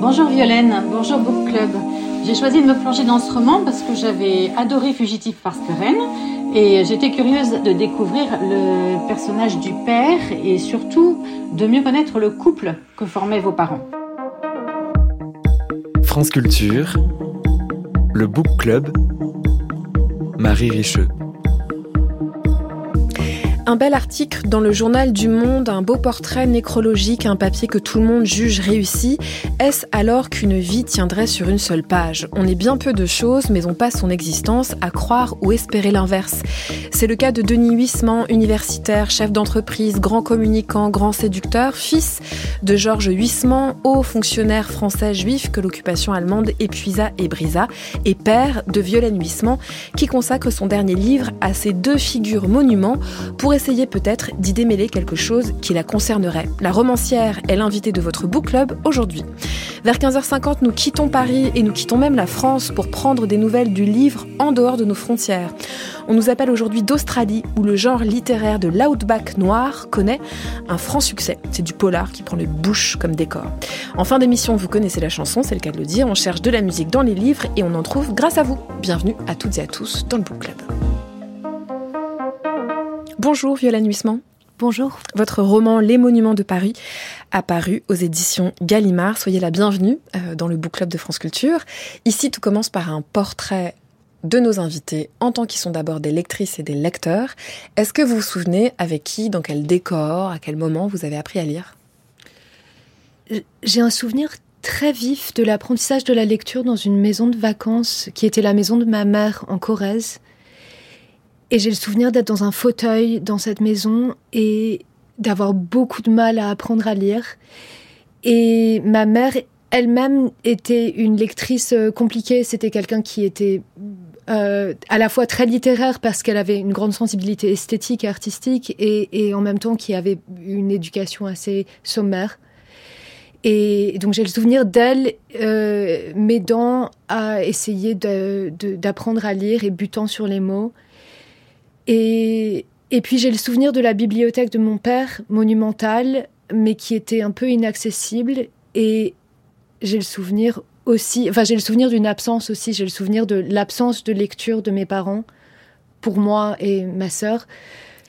Bonjour Violaine, bonjour Book Club. J'ai choisi de me plonger dans ce roman parce que j'avais adoré Fugitif parce que Rennes et j'étais curieuse de découvrir le personnage du père et surtout de mieux connaître le couple que formaient vos parents. France Culture, le Book Club, Marie Richeux. Un bel article dans le journal du Monde, un beau portrait nécrologique, un papier que tout le monde juge réussi. Est-ce alors qu'une vie tiendrait sur une seule page? On est bien peu de choses, mais on passe son existence à croire ou espérer l'inverse. C'est le cas de Denis Huissement, universitaire, chef d'entreprise, grand communicant, grand séducteur, fils de Georges Huissement, haut fonctionnaire français juif que l'occupation allemande épuisa et brisa, et père de Violaine Huissement, qui consacre son dernier livre à ces deux figures monuments pour essayer peut-être d'y démêler quelque chose qui la concernerait. La romancière est l'invitée de votre book club aujourd'hui. Vers 15h50, nous quittons Paris et nous quittons même la France pour prendre des nouvelles du livre en dehors de nos frontières. On nous appelle aujourd'hui d'Australie, où le genre littéraire de l'outback noir connaît un franc succès. C'est du polar qui prend le bouche comme décor. En fin d'émission, vous connaissez la chanson, c'est le cas de le dire. On cherche de la musique dans les livres et on en trouve grâce à vous. Bienvenue à toutes et à tous dans le Book Club. Bonjour Violaine Huissement. Bonjour. Votre roman Les Monuments de Paris a paru aux éditions Gallimard. Soyez la bienvenue euh, dans le Book Club de France Culture. Ici, tout commence par un portrait de nos invités en tant qu'ils sont d'abord des lectrices et des lecteurs. Est-ce que vous vous souvenez avec qui, dans quel décor, à quel moment vous avez appris à lire? J'ai un souvenir très vif de l'apprentissage de la lecture dans une maison de vacances qui était la maison de ma mère en Corrèze. Et j'ai le souvenir d'être dans un fauteuil dans cette maison et d'avoir beaucoup de mal à apprendre à lire. Et ma mère elle-même était une lectrice euh, compliquée. C'était quelqu'un qui était euh, à la fois très littéraire parce qu'elle avait une grande sensibilité esthétique et artistique et, en même temps qui avait une éducation assez sommaire. Et donc j'ai le souvenir d'elle euh, m'aidant à essayer d'apprendre à lire et butant sur les mots. Et, et puis j'ai le souvenir de la bibliothèque de mon père, monumentale, mais qui était un peu inaccessible. Et j'ai le souvenir aussi, enfin j'ai le souvenir d'une absence aussi, j'ai le souvenir de l'absence de lecture de mes parents pour moi et ma sœur.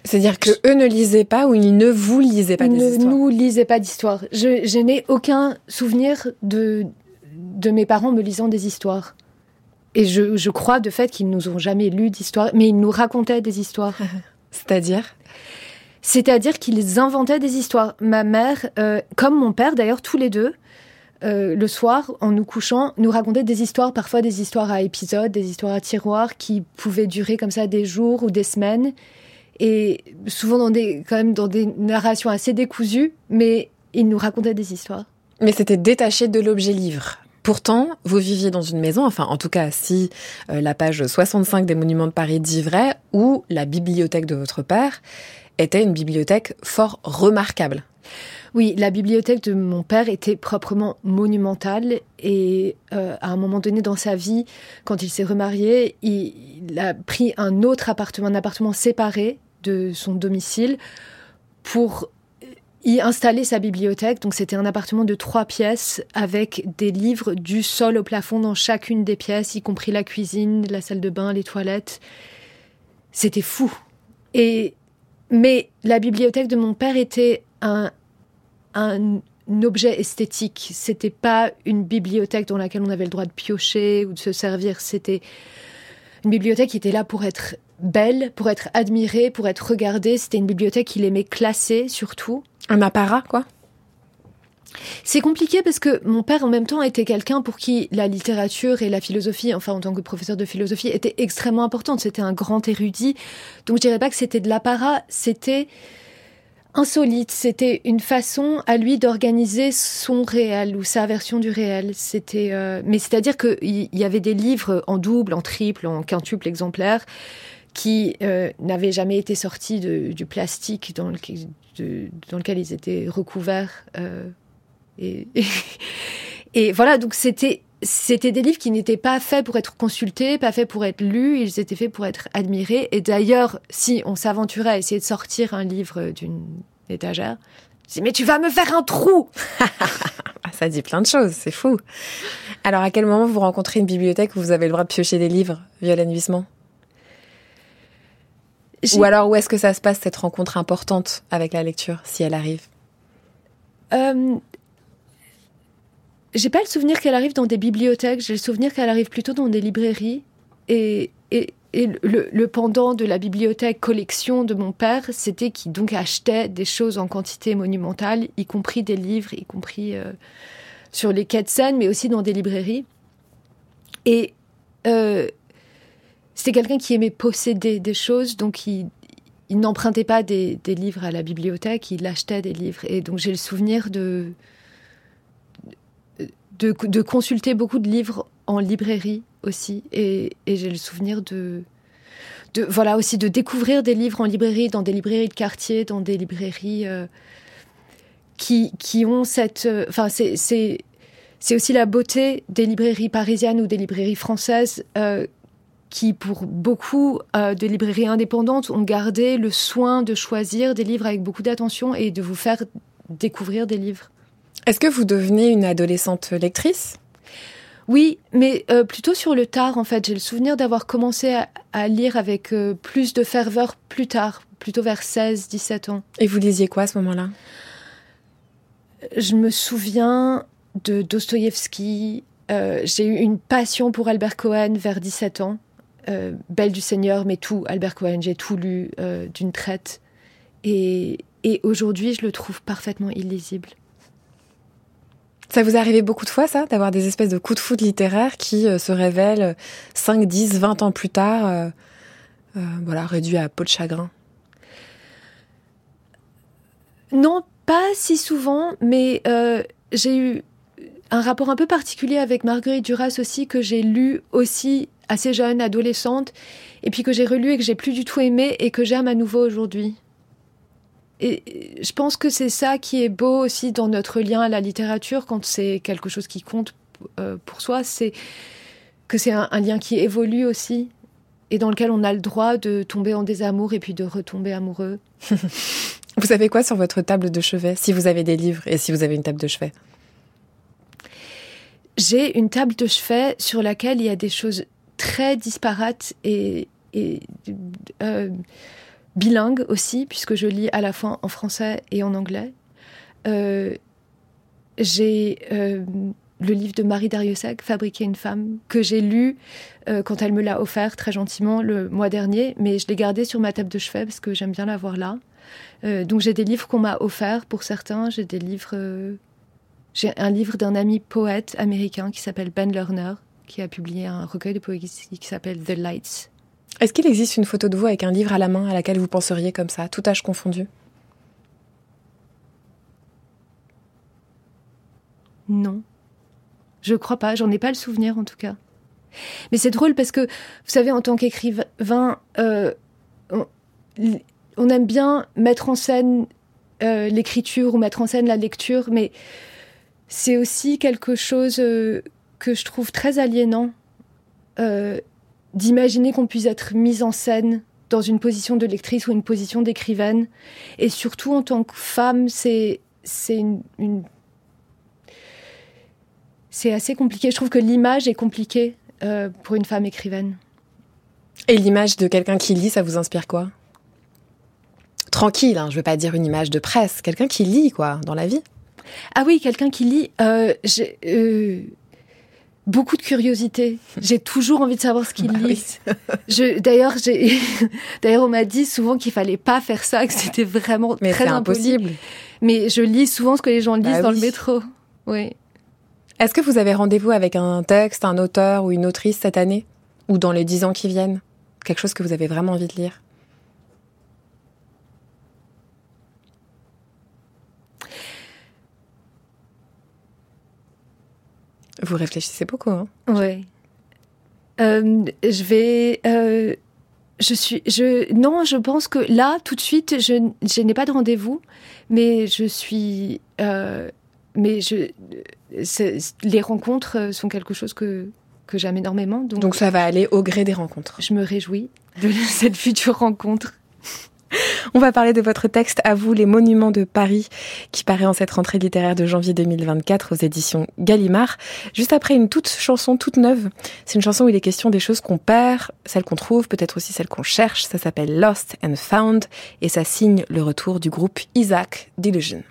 C'est-à-dire que eux ne lisaient pas ou ils ne vous lisaient pas des ne histoires? nous lisaient pas d'histoires. Je, je n'ai aucun souvenir de de mes parents me lisant des histoires. Et je, je crois de fait qu'ils nous ont jamais lu d'histoires, mais ils nous racontaient des histoires. C'est-à-dire? C'est-à-dire qu'ils inventaient des histoires. Ma mère, euh, comme mon père d'ailleurs, tous les deux, euh, le soir, en nous couchant, nous racontaient des histoires, parfois des histoires à épisodes, des histoires à tiroirs qui pouvaient durer comme ça des jours ou des semaines. Et souvent dans des, quand même dans des narrations assez décousues, mais ils nous racontaient des histoires. Mais c'était détaché de l'objet livre. Pourtant, vous viviez dans une maison, enfin en tout cas si euh, la page 65 des Monuments de Paris dit vrai, où la bibliothèque de votre père était une bibliothèque fort remarquable. Oui, la bibliothèque de mon père était proprement monumentale et euh, à un moment donné dans sa vie, quand il s'est remarié, il, il, a pris un autre appartement, un appartement séparé de son domicile pour installer sa bibliothèque. Donc c'était un appartement de trois pièces avec des livres du sol au plafond dans chacune des pièces, y compris la cuisine, la salle de bain, les toilettes. C'était fou. Et mais la bibliothèque de mon père était un, un objet esthétique. C'était pas une bibliothèque dans laquelle on avait le droit de piocher ou de se servir. C'était une bibliothèque qui était là pour être belle, pour être admirée, pour être regardée. C'était une bibliothèque qu'il aimait classer surtout. Un apparat, quoi c'est compliqué parce que mon père en même temps était quelqu'un pour qui la littérature et la philosophie, enfin en tant que professeur de philosophie, étaient extrêmement importantes. C'était un grand érudit. Donc je dirais pas que c'était de l'apparat, c'était insolite. C'était une façon à lui d'organiser son réel ou sa version du réel. C'était, euh... mais c'est-à-dire qu'il y avait des livres en double, en triple, en quintuple exemplaire qui euh, n'avaient jamais été sortis du plastique dans, lequel ils étaient recouverts. Euh, et, voilà, donc c'était c'était des livres qui n'étaient pas faits pour être consultés, pas faits pour être lus, ils étaient faits pour être admirés. Et d'ailleurs, si on s'aventurait à essayer de sortir un livre d'une étagère, c'est mais tu vas me faire un trou. Ça dit plein de choses, c'est fou. Alors, à quel moment vous rencontrez une bibliothèque où vous avez le droit de piocher des livres, Violaine Huisman Ou alors, où est-ce que ça se passe, cette rencontre importante avec la lecture, si elle arrive? Euh, J'ai pas le souvenir qu'elle arrive dans des bibliothèques, j'ai le souvenir qu'elle arrive plutôt dans des librairies. Et, et, et le, le, pendant de la bibliothèque collection de mon père, c'était qu'il donc achetait des choses en quantité monumentale, y compris des livres, y compris euh, sur les quais de Seine, mais aussi dans des librairies. Et euh, c'était quelqu'un qui aimait posséder des choses, donc il, n'empruntait pas des, livres à la bibliothèque, il achetait des livres. Et donc j'ai le souvenir de, consulter beaucoup de livres en librairie aussi. Et, j'ai le souvenir de, voilà, aussi de découvrir des livres en librairie, dans des librairies de quartier, dans des librairies euh, qui, ont cette. Euh, enfin, c'est aussi la beauté des librairies parisiennes ou des librairies françaises. Euh, qui, pour beaucoup euh, de librairies indépendantes, ont gardé le soin de choisir des livres avec beaucoup d'attention et de vous faire découvrir des livres. Est-ce que vous devenez une adolescente lectrice? Oui, mais euh, plutôt sur le tard, en fait. J'ai le souvenir d'avoir commencé à, à, lire avec euh, plus de ferveur plus tard, plutôt vers 16, 17 ans. Et vous lisiez quoi à ce moment-là? Je me souviens de Dostoïevski. Euh, j'ai eu une passion pour Albert Cohen vers 17 ans. Euh, Belle du Seigneur, mais tout, Albert Cohen, j'ai tout lu euh, d'une traite. Et, et aujourd'hui, je le trouve parfaitement illisible. Ça vous est arrivé beaucoup de fois, ça, d'avoir des espèces de coups de foudre littéraires qui euh, se révèlent 5, 10, 20 ans plus tard, voilà, réduits à peau de chagrin? Non, pas si souvent, mais j'ai eu un rapport un peu particulier avec Marguerite Duras aussi, que j'ai lu aussi assez jeune, adolescente, et puis que j'ai relu et que j'ai plus du tout aimé et que j'aime à nouveau aujourd'hui. Et je pense que c'est ça qui est beau aussi dans notre lien à la littérature, quand c'est quelque chose qui compte euh, pour soi, c'est que c'est un, lien qui évolue aussi et dans lequel on a le droit de tomber en désamour et puis de retomber amoureux. vous avez quoi sur votre table de chevet, si vous avez des livres et si vous avez une table de chevet? J'ai une table de chevet sur laquelle il y a des choses très disparates et, euh, bilingue aussi, puisque je lis à la fois en français et en anglais. Euh, j'ai euh, le livre de Marie Dariussec, Fabriquer une femme, que j'ai lu quand elle me l'a offert très gentiment le mois dernier, mais je l'ai gardé sur ma table de chevet parce que j'aime bien l'avoir là. Donc j'ai des livres qu'on m'a offerts pour certains, j'ai des livres... J'ai un livre d'un ami poète américain qui s'appelle Ben Lerner, qui a publié un recueil de poésie qui s'appelle The Lights, est-ce qu'il existe une photo de vous avec un livre à la main à laquelle vous penseriez comme ça, tout âge confondu? Non. Je crois pas, j'en ai pas le souvenir en tout cas. Mais c'est drôle parce que, vous savez, en tant qu'écrivain, euh, on, on, aime bien mettre en scène euh, l'écriture ou mettre en scène la lecture, mais c'est aussi quelque chose euh, que je trouve très aliénant. Euh, d'imaginer qu'on puisse être mise en scène dans une position de lectrice ou une position d'écrivaine. Et surtout, en tant que femme, c'est une, c'est assez compliqué. Je trouve que l'image est compliquée euh, pour une femme écrivaine. Et l'image de quelqu'un qui lit, ça vous inspire quoi? Tranquille, hein, je veux pas dire une image de presse, quelqu'un qui lit, quoi, dans la vie. Ah oui, quelqu'un qui lit. Euh, euh, beaucoup de curiosité. J'ai toujours envie de savoir ce qu'ils bah. Oui. D'ailleurs, d'ailleurs, on m'a dit souvent qu'il fallait pas faire ça, que c'était vraiment Mais très impossible. Mais je lis souvent ce que les gens lisent bah dans oui. le métro. Oui. Est-ce que vous avez rendez-vous avec un texte, un auteur ou une autrice cette année? Ou dans les dix ans qui viennent? Quelque chose que vous avez vraiment envie de lire? Vous réfléchissez beaucoup, hein Oui. Euh, je vais. Euh, je suis. Je non, je pense que là, tout de suite, je, je n'ai pas de rendez-vous, mais je suis. Euh, mais je. Les rencontres sont quelque chose que que j'aime énormément. Donc, donc ça va aller au gré des rencontres. Je me réjouis de cette future rencontre. On va parler de votre texte à vous, Les Monuments de Paris, qui paraît en cette rentrée littéraire de janvier 2024 aux éditions Gallimard, juste après une toute chanson toute neuve. C'est une chanson où il est question des choses qu'on perd, celles qu'on trouve, peut-être aussi celles qu'on cherche. Ça s'appelle Lost and Found et ça signe le retour du groupe Isaac Delusion.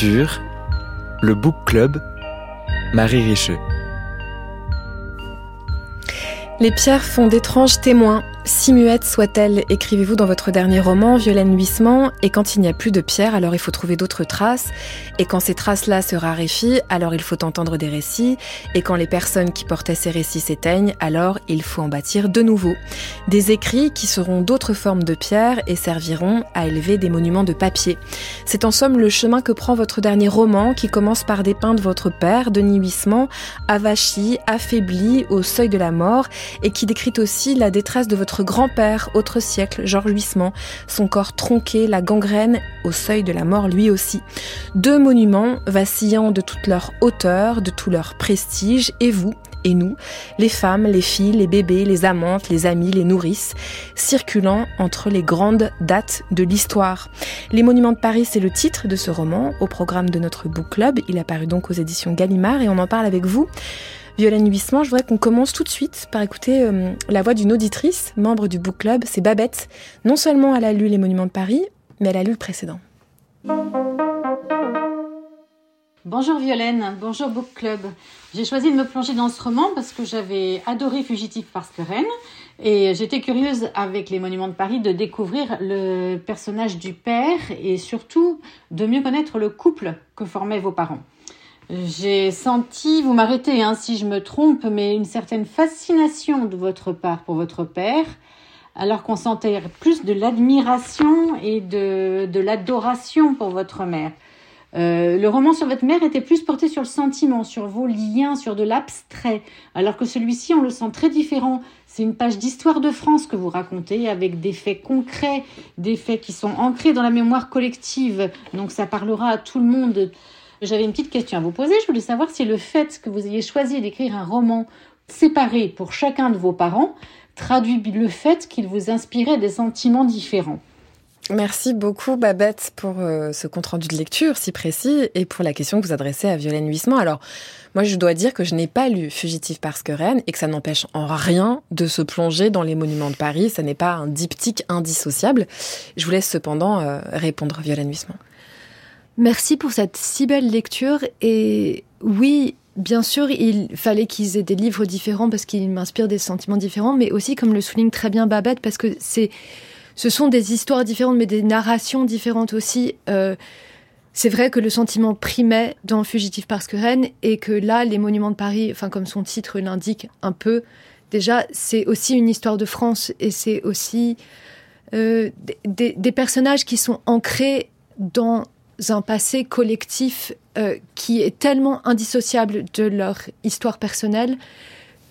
Le Book Club, Marie Richeux. Les pierres font d'étranges témoins si muette soit-elle, écrivez-vous dans votre dernier roman, Violaine Huissement, et quand il n'y a plus de pierres, alors il faut trouver d'autres traces, et quand ces traces-là se raréfient, alors il faut entendre des récits, et quand les personnes qui portaient ces récits s'éteignent, alors il faut en bâtir de nouveaux. Des écrits qui seront d'autres formes de pierres et serviront à élever des monuments de papier. C'est en somme le chemin que prend votre dernier roman, qui commence par dépeindre votre père, Denis Huissement, avachi, affaibli, au seuil de la mort, et qui décrit aussi la détresse de votre grand-père, autre siècle, Georges Huissement, son corps tronqué, la gangrène, au seuil de la mort lui aussi. Deux monuments vacillant de toute leur hauteur, de tout leur prestige, et vous, et nous, les femmes, les filles, les bébés, les amantes, les amis, les nourrices, circulant entre les grandes dates de l'histoire. Les Monuments de Paris, c'est le titre de ce roman, au programme de notre book club. Il a paru donc aux éditions Gallimard et on en parle avec vous. Violaine Huissement, je voudrais qu'on commence tout de suite par écouter euh, la voix d'une auditrice, membre du book club, c'est Babette. Non seulement elle a lu Les Monuments de Paris, mais elle a lu le précédent. Bonjour Violaine, bonjour Book Club. J'ai choisi de me plonger dans ce roman parce que j'avais adoré Fugitif parce que Rennes et j'étais curieuse avec les Monuments de Paris de découvrir le personnage du père et surtout de mieux connaître le couple que formaient vos parents. J'ai senti, vous m'arrêtez hein, si je me trompe, mais une certaine fascination de votre part pour votre père, alors qu'on sentait plus de l'admiration et de, de l'adoration pour votre mère. Euh, le roman sur votre mère était plus porté sur le sentiment, sur vos liens, sur de l'abstrait, alors que celui-ci, on le sent très différent. C'est une page d'histoire de France que vous racontez avec des faits concrets, des faits qui sont ancrés dans la mémoire collective. Donc ça parlera à tout le monde. J'avais une petite question à vous poser. Je voulais savoir si le fait que vous ayez choisi d'écrire un roman séparé pour chacun de vos parents traduit le fait qu'il vous inspirait des sentiments différents. Merci beaucoup Babette pour euh, ce compte-rendu de lecture si précis et pour la question que vous adressez à Violaine Huissement. Alors, moi je dois dire que je n'ai pas lu Fugitif parce que Rennes et que ça n'empêche en rien de se plonger dans les monuments de Paris. Ça n'est pas un diptyque indissociable. Je vous laisse cependant euh, répondre Violaine Huissement. Merci pour cette si belle lecture. Et oui, bien sûr, il fallait qu'ils aient des livres différents parce qu'ils m'inspirent des sentiments différents, mais aussi, comme le souligne très bien Babette, parce que c'est, ce sont des histoires différentes, mais des narrations différentes aussi. Euh, c'est vrai que le sentiment primait dans Fugitif parce que Rennes et que là, les monuments de Paris, enfin comme son titre l'indique un peu, déjà, c'est aussi une histoire de France et c'est aussi des, des, personnages qui sont ancrés dans un passé collectif qui est tellement indissociable de leur histoire personnelle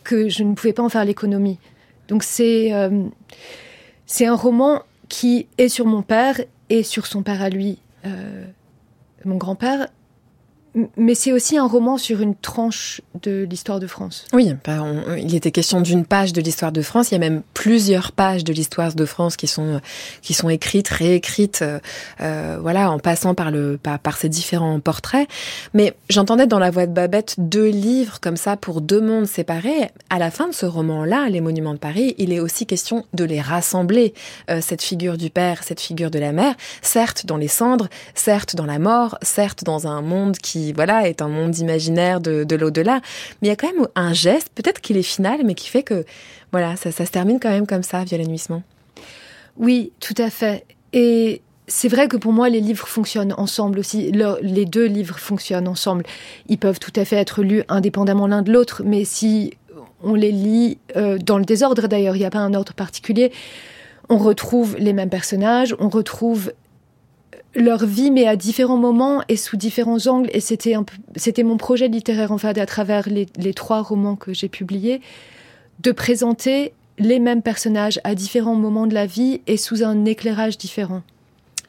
que je ne pouvais pas en faire l'économie. Donc c'est c'est un roman qui est sur mon père et sur son père à lui, euh, mon grand-père, mais c'est aussi un roman sur une tranche de l'histoire de France. Oui, il était question d'une page de l'histoire de France. Il y a même plusieurs pages de l'histoire de France qui sont qui sont écrites, réécrites, euh, euh, voilà, en passant par le par ces différents portraits. Mais j'entendais dans la voix de Babette deux livres comme ça pour deux mondes séparés. À la fin de ce roman-là, Les Monuments de Paris, il est aussi question de les rassembler. Euh, cette figure du père, cette figure de la mère, certes dans les cendres, certes dans la mort, certes dans un monde qui voilà est un monde imaginaire de, l'au-delà. Mais il y a quand même un geste, peut-être qu'il est final, mais qui fait que voilà, ça, se termine quand même comme ça, Violet Nuissement. Oui, tout à fait. Et c'est vrai que pour moi, les livres fonctionnent ensemble aussi. les deux livres fonctionnent ensemble. Ils peuvent tout à fait être lus indépendamment l'un de l'autre, mais si on les lit euh, dans le désordre d'ailleurs, il n'y a pas un ordre particulier, on retrouve les mêmes personnages, on retrouve leur vie, mais à différents moments et sous différents angles. Et c'était c'était mon projet littéraire en fait, à travers les, trois romans que j'ai publiés, de présenter les mêmes personnages à différents moments de la vie et sous un éclairage différent.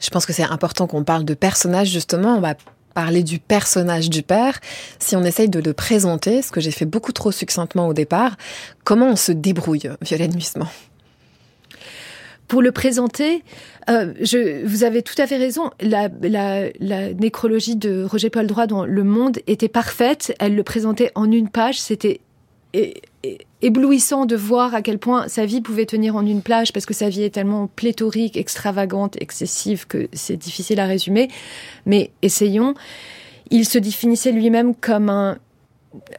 Je pense que c'est important qu'on parle de personnages justement. On va parler du personnage du père. Si on essaye de le présenter, ce que j'ai fait beaucoup trop succinctement au départ, comment on se débrouille, Violette Nuissement pour le présenter, euh, vous avez tout à fait raison. La, nécrologie de Roger Paul Droit dans Le Monde était parfaite. Elle le présentait en une page. C'était éblouissant de voir à quel point sa vie pouvait tenir en une plage parce que sa vie est tellement pléthorique, extravagante, excessive que c'est difficile à résumer. Mais essayons. Il se définissait lui-même comme un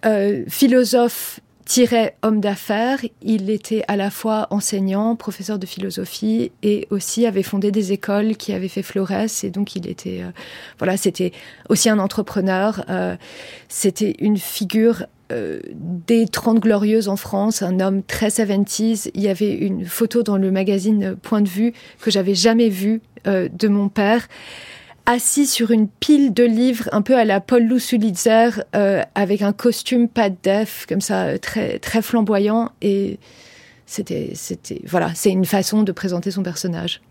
euh, philosophe tirait homme d'affaires. Il était à la fois enseignant, professeur de philosophie et aussi avait fondé des écoles qui avaient fait Flores. Et donc, il était, euh, voilà, c'était aussi un entrepreneur. Euh, c'était une figure euh, des Trente Glorieuses en France, un homme très 70 Il y avait une photo dans le magazine Point de vue que j'avais jamais vue de mon père assis sur une pile de livres, un peu à la Paul Lussulitzer, euh, avec un costume pas de def, comme ça, très, très flamboyant. Et c'était, c'était, voilà, c'est une façon de présenter son personnage.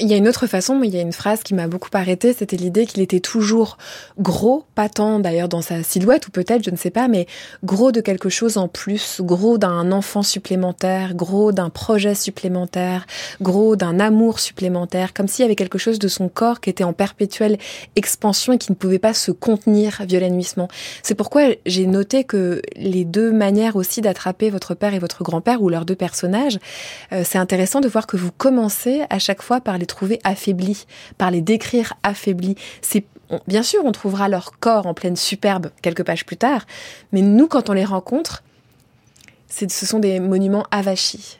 Il y a une autre façon, mais il y a une phrase qui m'a beaucoup arrêtée, c'était l'idée qu'il était toujours gros, pas tant d'ailleurs dans sa silhouette, ou peut-être, je ne sais pas, mais gros de quelque chose en plus, gros d'un enfant supplémentaire, gros d'un projet supplémentaire, gros d'un amour supplémentaire, comme s'il y avait quelque chose de son corps qui était en perpétuelle expansion et qui ne pouvait pas se contenir violet nuissement. C'est pourquoi j'ai noté que les deux manières aussi d'attraper votre père et votre grand-père, ou leurs deux personnages, euh, c'est intéressant de voir que vous commencez à chaque fois par les trouver affaiblis, par les décrire affaiblis. C'est bien sûr, on trouvera leur corps en pleine superbe quelques pages plus tard, mais nous, quand on les rencontre, ce sont des monuments avachis.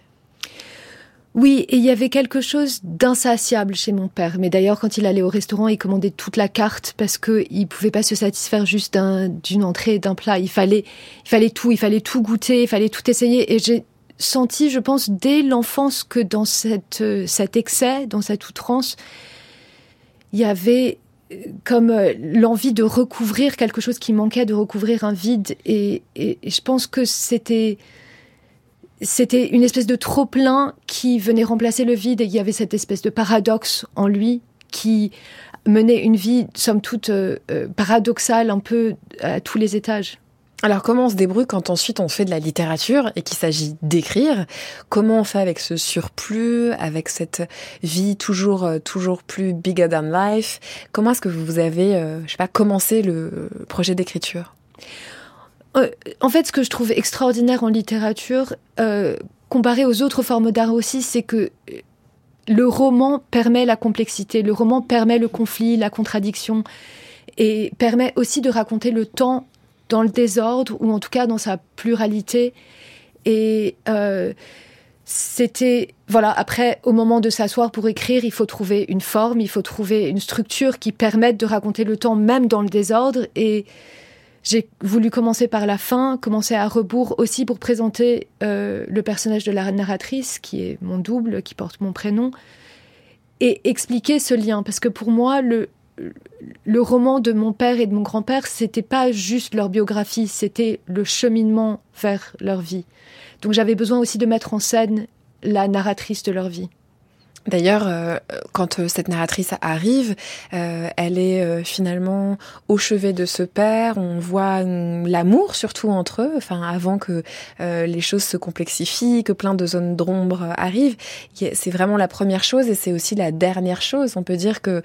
Oui, et il y avait quelque chose d'insatiable chez mon père. Mais d'ailleurs, quand il allait au restaurant, il commandait toute la carte parce qu'il ne pouvait pas se satisfaire juste d'une entrée d'un plat. Il fallait, il fallait tout, il fallait tout goûter, il fallait tout essayer. Et j'ai senti, je pense, dès l'enfance que dans euh, cet excès, dans cette outrance, il y avait euh, comme euh, l'envie de recouvrir quelque chose qui manquait, de recouvrir un vide. Et, je pense que c'était c'était une espèce de trop plein qui venait remplacer le vide. Et il y avait cette espèce de paradoxe en lui qui menait une vie, somme toute, paradoxale, un peu à tous les étages. Alors comment on se débrouille quand ensuite on fait de la littérature et qu'il s'agit d'écrire? Comment on fait avec ce surplus, avec cette vie toujours euh, toujours plus bigger than life? Comment est-ce que vous avez, euh, je sais pas, commencé le projet d'écriture? Euh, En fait, ce que je trouve extraordinaire en littérature, comparé aux autres formes d'art aussi, c'est que le roman permet la complexité, le roman permet le conflit, la contradiction et permet aussi de raconter le temps dans le désordre ou en tout cas dans sa pluralité. Et euh, c'était voilà. Après, au moment de s'asseoir pour écrire, il faut trouver une forme, il faut trouver une structure qui permette de raconter le temps même dans le désordre. Et j'ai voulu commencer par la fin, commencer à rebours aussi pour présenter euh, le personnage de la narratrice, qui est mon double, qui porte mon prénom. et expliquer ce lien. Parce que pour moi, le, le roman de mon père et de mon grand-père, c'était pas juste leur biographie, c'était le cheminement vers leur vie. Donc j'avais besoin aussi de mettre en scène la narratrice de leur vie. D'ailleurs, euh, quand euh, cette narratrice arrive, euh, elle est finalement au chevet de ce père. On voit hum, l'amour surtout entre eux. Enfin, avant que les choses se complexifient, que plein de zones d'ombre arrivent, c'est vraiment la première chose et c'est aussi la dernière chose. On peut dire que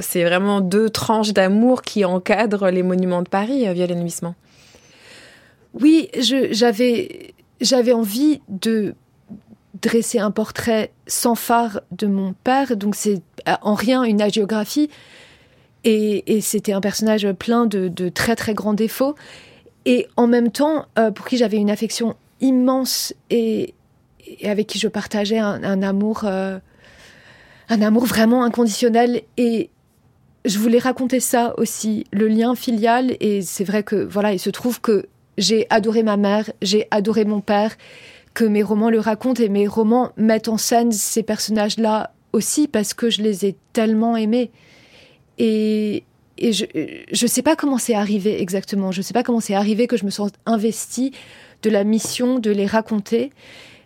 c'est vraiment deux tranches d'amour qui encadrent les monuments de Paris, Violaine Nuissement. Oui, j'avais j'avais envie de dresser un portrait sans phare de mon père, donc c'est en rien une agiographie. Et, c'était un personnage plein de, très très grands défauts. Et en même temps, euh, pour qui j'avais une affection immense et, avec qui je partageais un, amour, euh, un amour vraiment inconditionnel. Et je voulais raconter ça aussi, le lien filial. Et c'est vrai que voilà, il se trouve que j'ai adoré ma mère, j'ai adoré mon père, que mes romans le racontent et mes romans mettent en scène ces personnages-là aussi parce que je les ai tellement aimés. Et, je ne sais pas comment c'est arrivé exactement. Je ne sais pas comment c'est arrivé que je me sens investie de la mission de les raconter.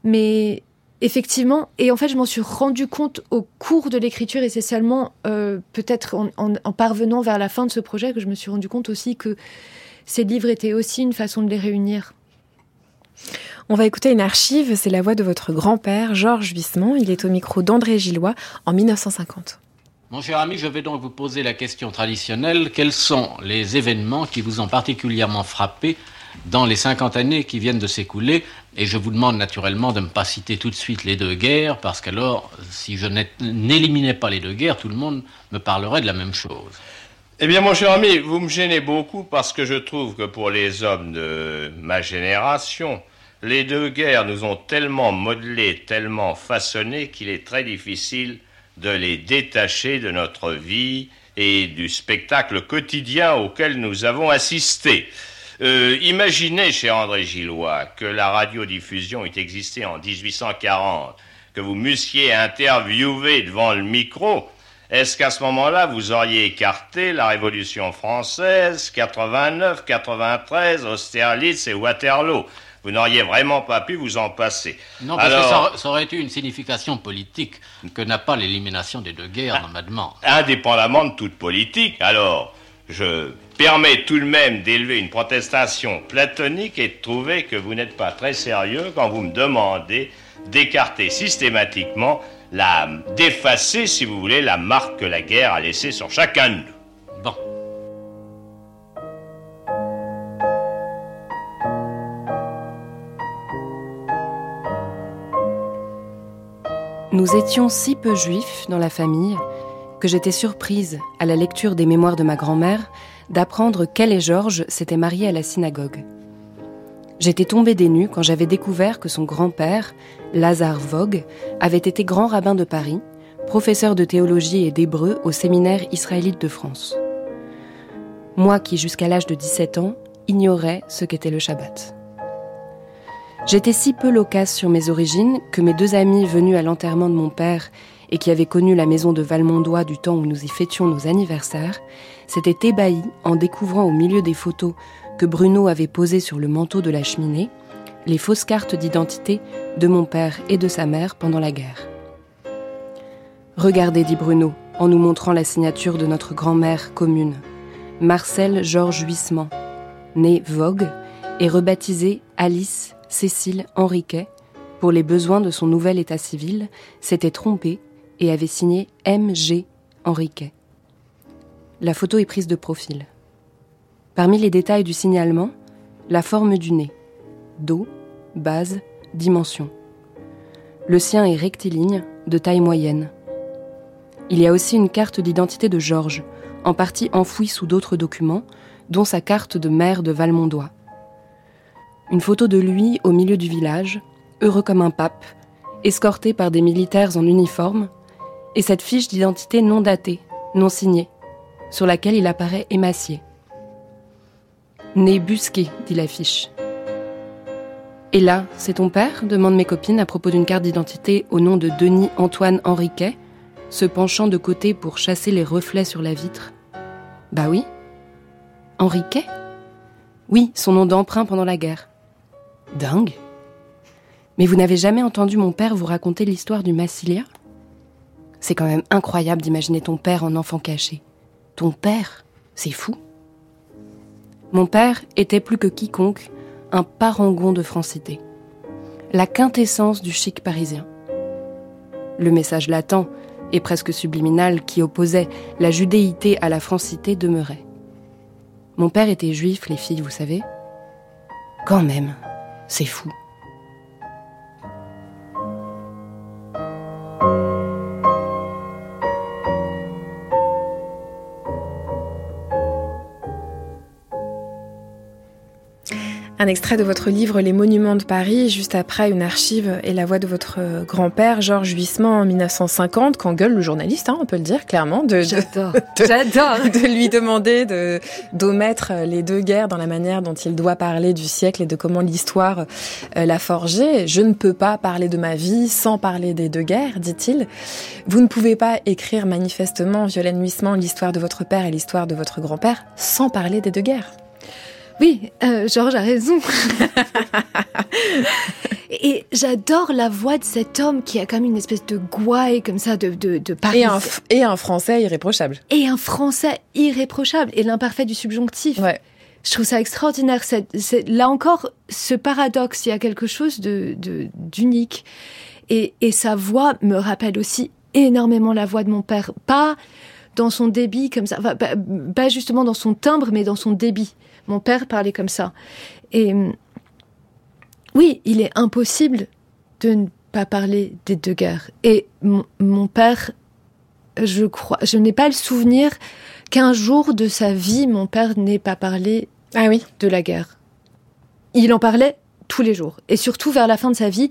Mais effectivement, et en fait, je m'en suis rendu compte au cours de l'écriture, et c'est seulement euh, peut-être en, en, parvenant vers la fin de ce projet que je me suis rendu compte aussi que ces livres étaient aussi une façon de les réunir. On va écouter une archive, c'est la voix de votre grand-père, Georges Huissement. Il est au micro d'André Gillois en 1950. Mon cher ami, je vais donc vous poser la question traditionnelle. Quels sont les événements qui vous ont particulièrement frappé dans les 50 années qui viennent de s'écouler? Et je vous demande naturellement de ne pas citer tout de suite les deux guerres, parce qu'alors, si je n'éliminais pas les deux guerres, tout le monde me parlerait de la même chose. Eh bien, mon cher ami, vous me gênez beaucoup parce que je trouve que pour les hommes de ma génération, les deux guerres nous ont tellement modelés, tellement façonnés qu'il est très difficile de les détacher de notre vie et du spectacle quotidien auquel nous avons assisté. Euh, imaginez, cher André Gillois, que la radiodiffusion ait existé en 1840, que vous m'eussiez interviewé devant le micro, est-ce qu'à ce, moment-là, vous auriez écarté la Révolution française, 89, 93, Austerlitz et Waterloo? Vous n'auriez vraiment pas pu vous en passer. Non, parce que ça, aurait été une signification politique que n'a pas l'élimination des deux guerres dans ma demande. Indépendamment de toute politique, alors, je permets tout de même d'élever une protestation platonique et de trouver que vous n'êtes pas très sérieux quand vous me demandez d'écarter systématiquement la d'effacer, si vous voulez, la marque que la guerre a laissée sur chacun de nous. Bon. Nous étions si peu juifs dans la famille que j'étais surprise, à la lecture des mémoires de ma grand-mère, d'apprendre qu'elle et Georges s'étaient mariés à la synagogue. J'étais tombée des nues quand j'avais découvert que son grand-père, Lazare Vogue, avait été grand rabbin de Paris, professeur de théologie et d'hébreu au séminaire israélite de France. Moi qui, jusqu'à l'âge de 17 ans, ignorais ce qu'était le Shabbat. J'étais si peu loquace sur mes origines que mes deux amis venus à l'enterrement de mon père et qui avaient connu la maison de Valmondois du temps où nous y fêtions nos anniversaires, s'étaient ébahis en découvrant au milieu des photos que Bruno avait posé sur le manteau de la cheminée les fausses cartes d'identité de mon père et de sa mère pendant la guerre. Regardez, dit Bruno, en nous montrant la signature de notre grand-mère commune, Marcel Georges Huissement, né Vogue et rebaptisé Alice Cécile Henriquet, pour les besoins de son nouvel état civil, s'était trompé et avait signé M.G. Henriquet. La photo est prise de profil. Parmi les détails du signalement, la forme du nez, dos, base, dimension. Le sien est rectiligne, de taille moyenne. Il y a aussi une carte d'identité de Georges, en partie enfouie sous d'autres documents, dont sa carte de maire de Valmondois. Une photo de lui au milieu du village, heureux comme un pape, escorté par des militaires en uniforme, et cette fiche d'identité non datée, non signée, sur laquelle il apparaît émacié. Né busqué, dit l'affiche. Et là, c'est ton père demandent mes copines à propos d'une carte d'identité au nom de Denis Antoine Henriquet, se penchant de côté pour chasser les reflets sur la vitre. Bah oui. Henri Quay Oui, son nom d'emprunt pendant la guerre. Dingue. Mais vous n'avez jamais entendu mon père vous raconter l'histoire du Massilia? C'est quand même incroyable d'imaginer ton père en enfant caché. Ton père, c'est fou. Mon père était plus que quiconque un parangon de francité. La quintessence du chic parisien. Le message latent et presque subliminal qui opposait la judéité à la francité demeurait. Mon père était juif, les filles, vous savez Quand même, c'est fou. Un extrait de votre livre Les Monuments de Paris, juste après une archive et la voix de votre grand-père Georges Huissement en 1950, quand gueule le journaliste, hein, on peut le dire clairement, de, J'adore. de- J'adore. de lui demander de d'omettre les deux guerres dans la manière dont il doit parler du siècle et de comment l'histoire euh, l'a forgé. Je ne peux pas parler de ma vie sans parler des deux guerres, dit-il. Vous ne pouvez pas écrire manifestement, Violaine Huissement, l'histoire de votre père et l'histoire de votre grand-père sans parler des deux guerres. Oui, euh, Georges a raison. Et j'adore la voix de cet homme qui a comme une espèce de gouaille comme ça de, de, de Paris. Et un, et un français irréprochable. Et un français irréprochable. Et l'imparfait du subjonctif. Ouais. Je trouve ça extraordinaire. C'est, là encore, ce paradoxe, il y a quelque chose de, de- d'unique. Et, et sa voix me rappelle aussi énormément la voix de mon père. Pas dans son débit comme ça, enfin, pas, pas justement dans son timbre, mais dans son débit. Mon père parlait comme ça. Et hum, oui, il est impossible de ne pas parler des deux guerres. Et mon, mon père, je crois, je n'ai pas le souvenir qu'un jour de sa vie, mon père n'ait pas parlé Ah oui. de la guerre. Il en parlait tous les jours. Et surtout vers la fin de sa vie,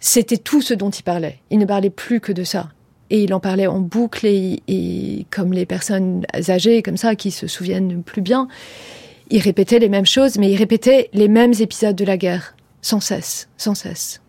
c'était tout ce dont il parlait. Il ne parlait plus que de ça. Et il en parlait en boucle et, et comme les personnes âgées comme ça qui se souviennent plus bien, il répétait les mêmes choses, mais il répétait les mêmes épisodes de la guerre. Sans cesse, sans cesse.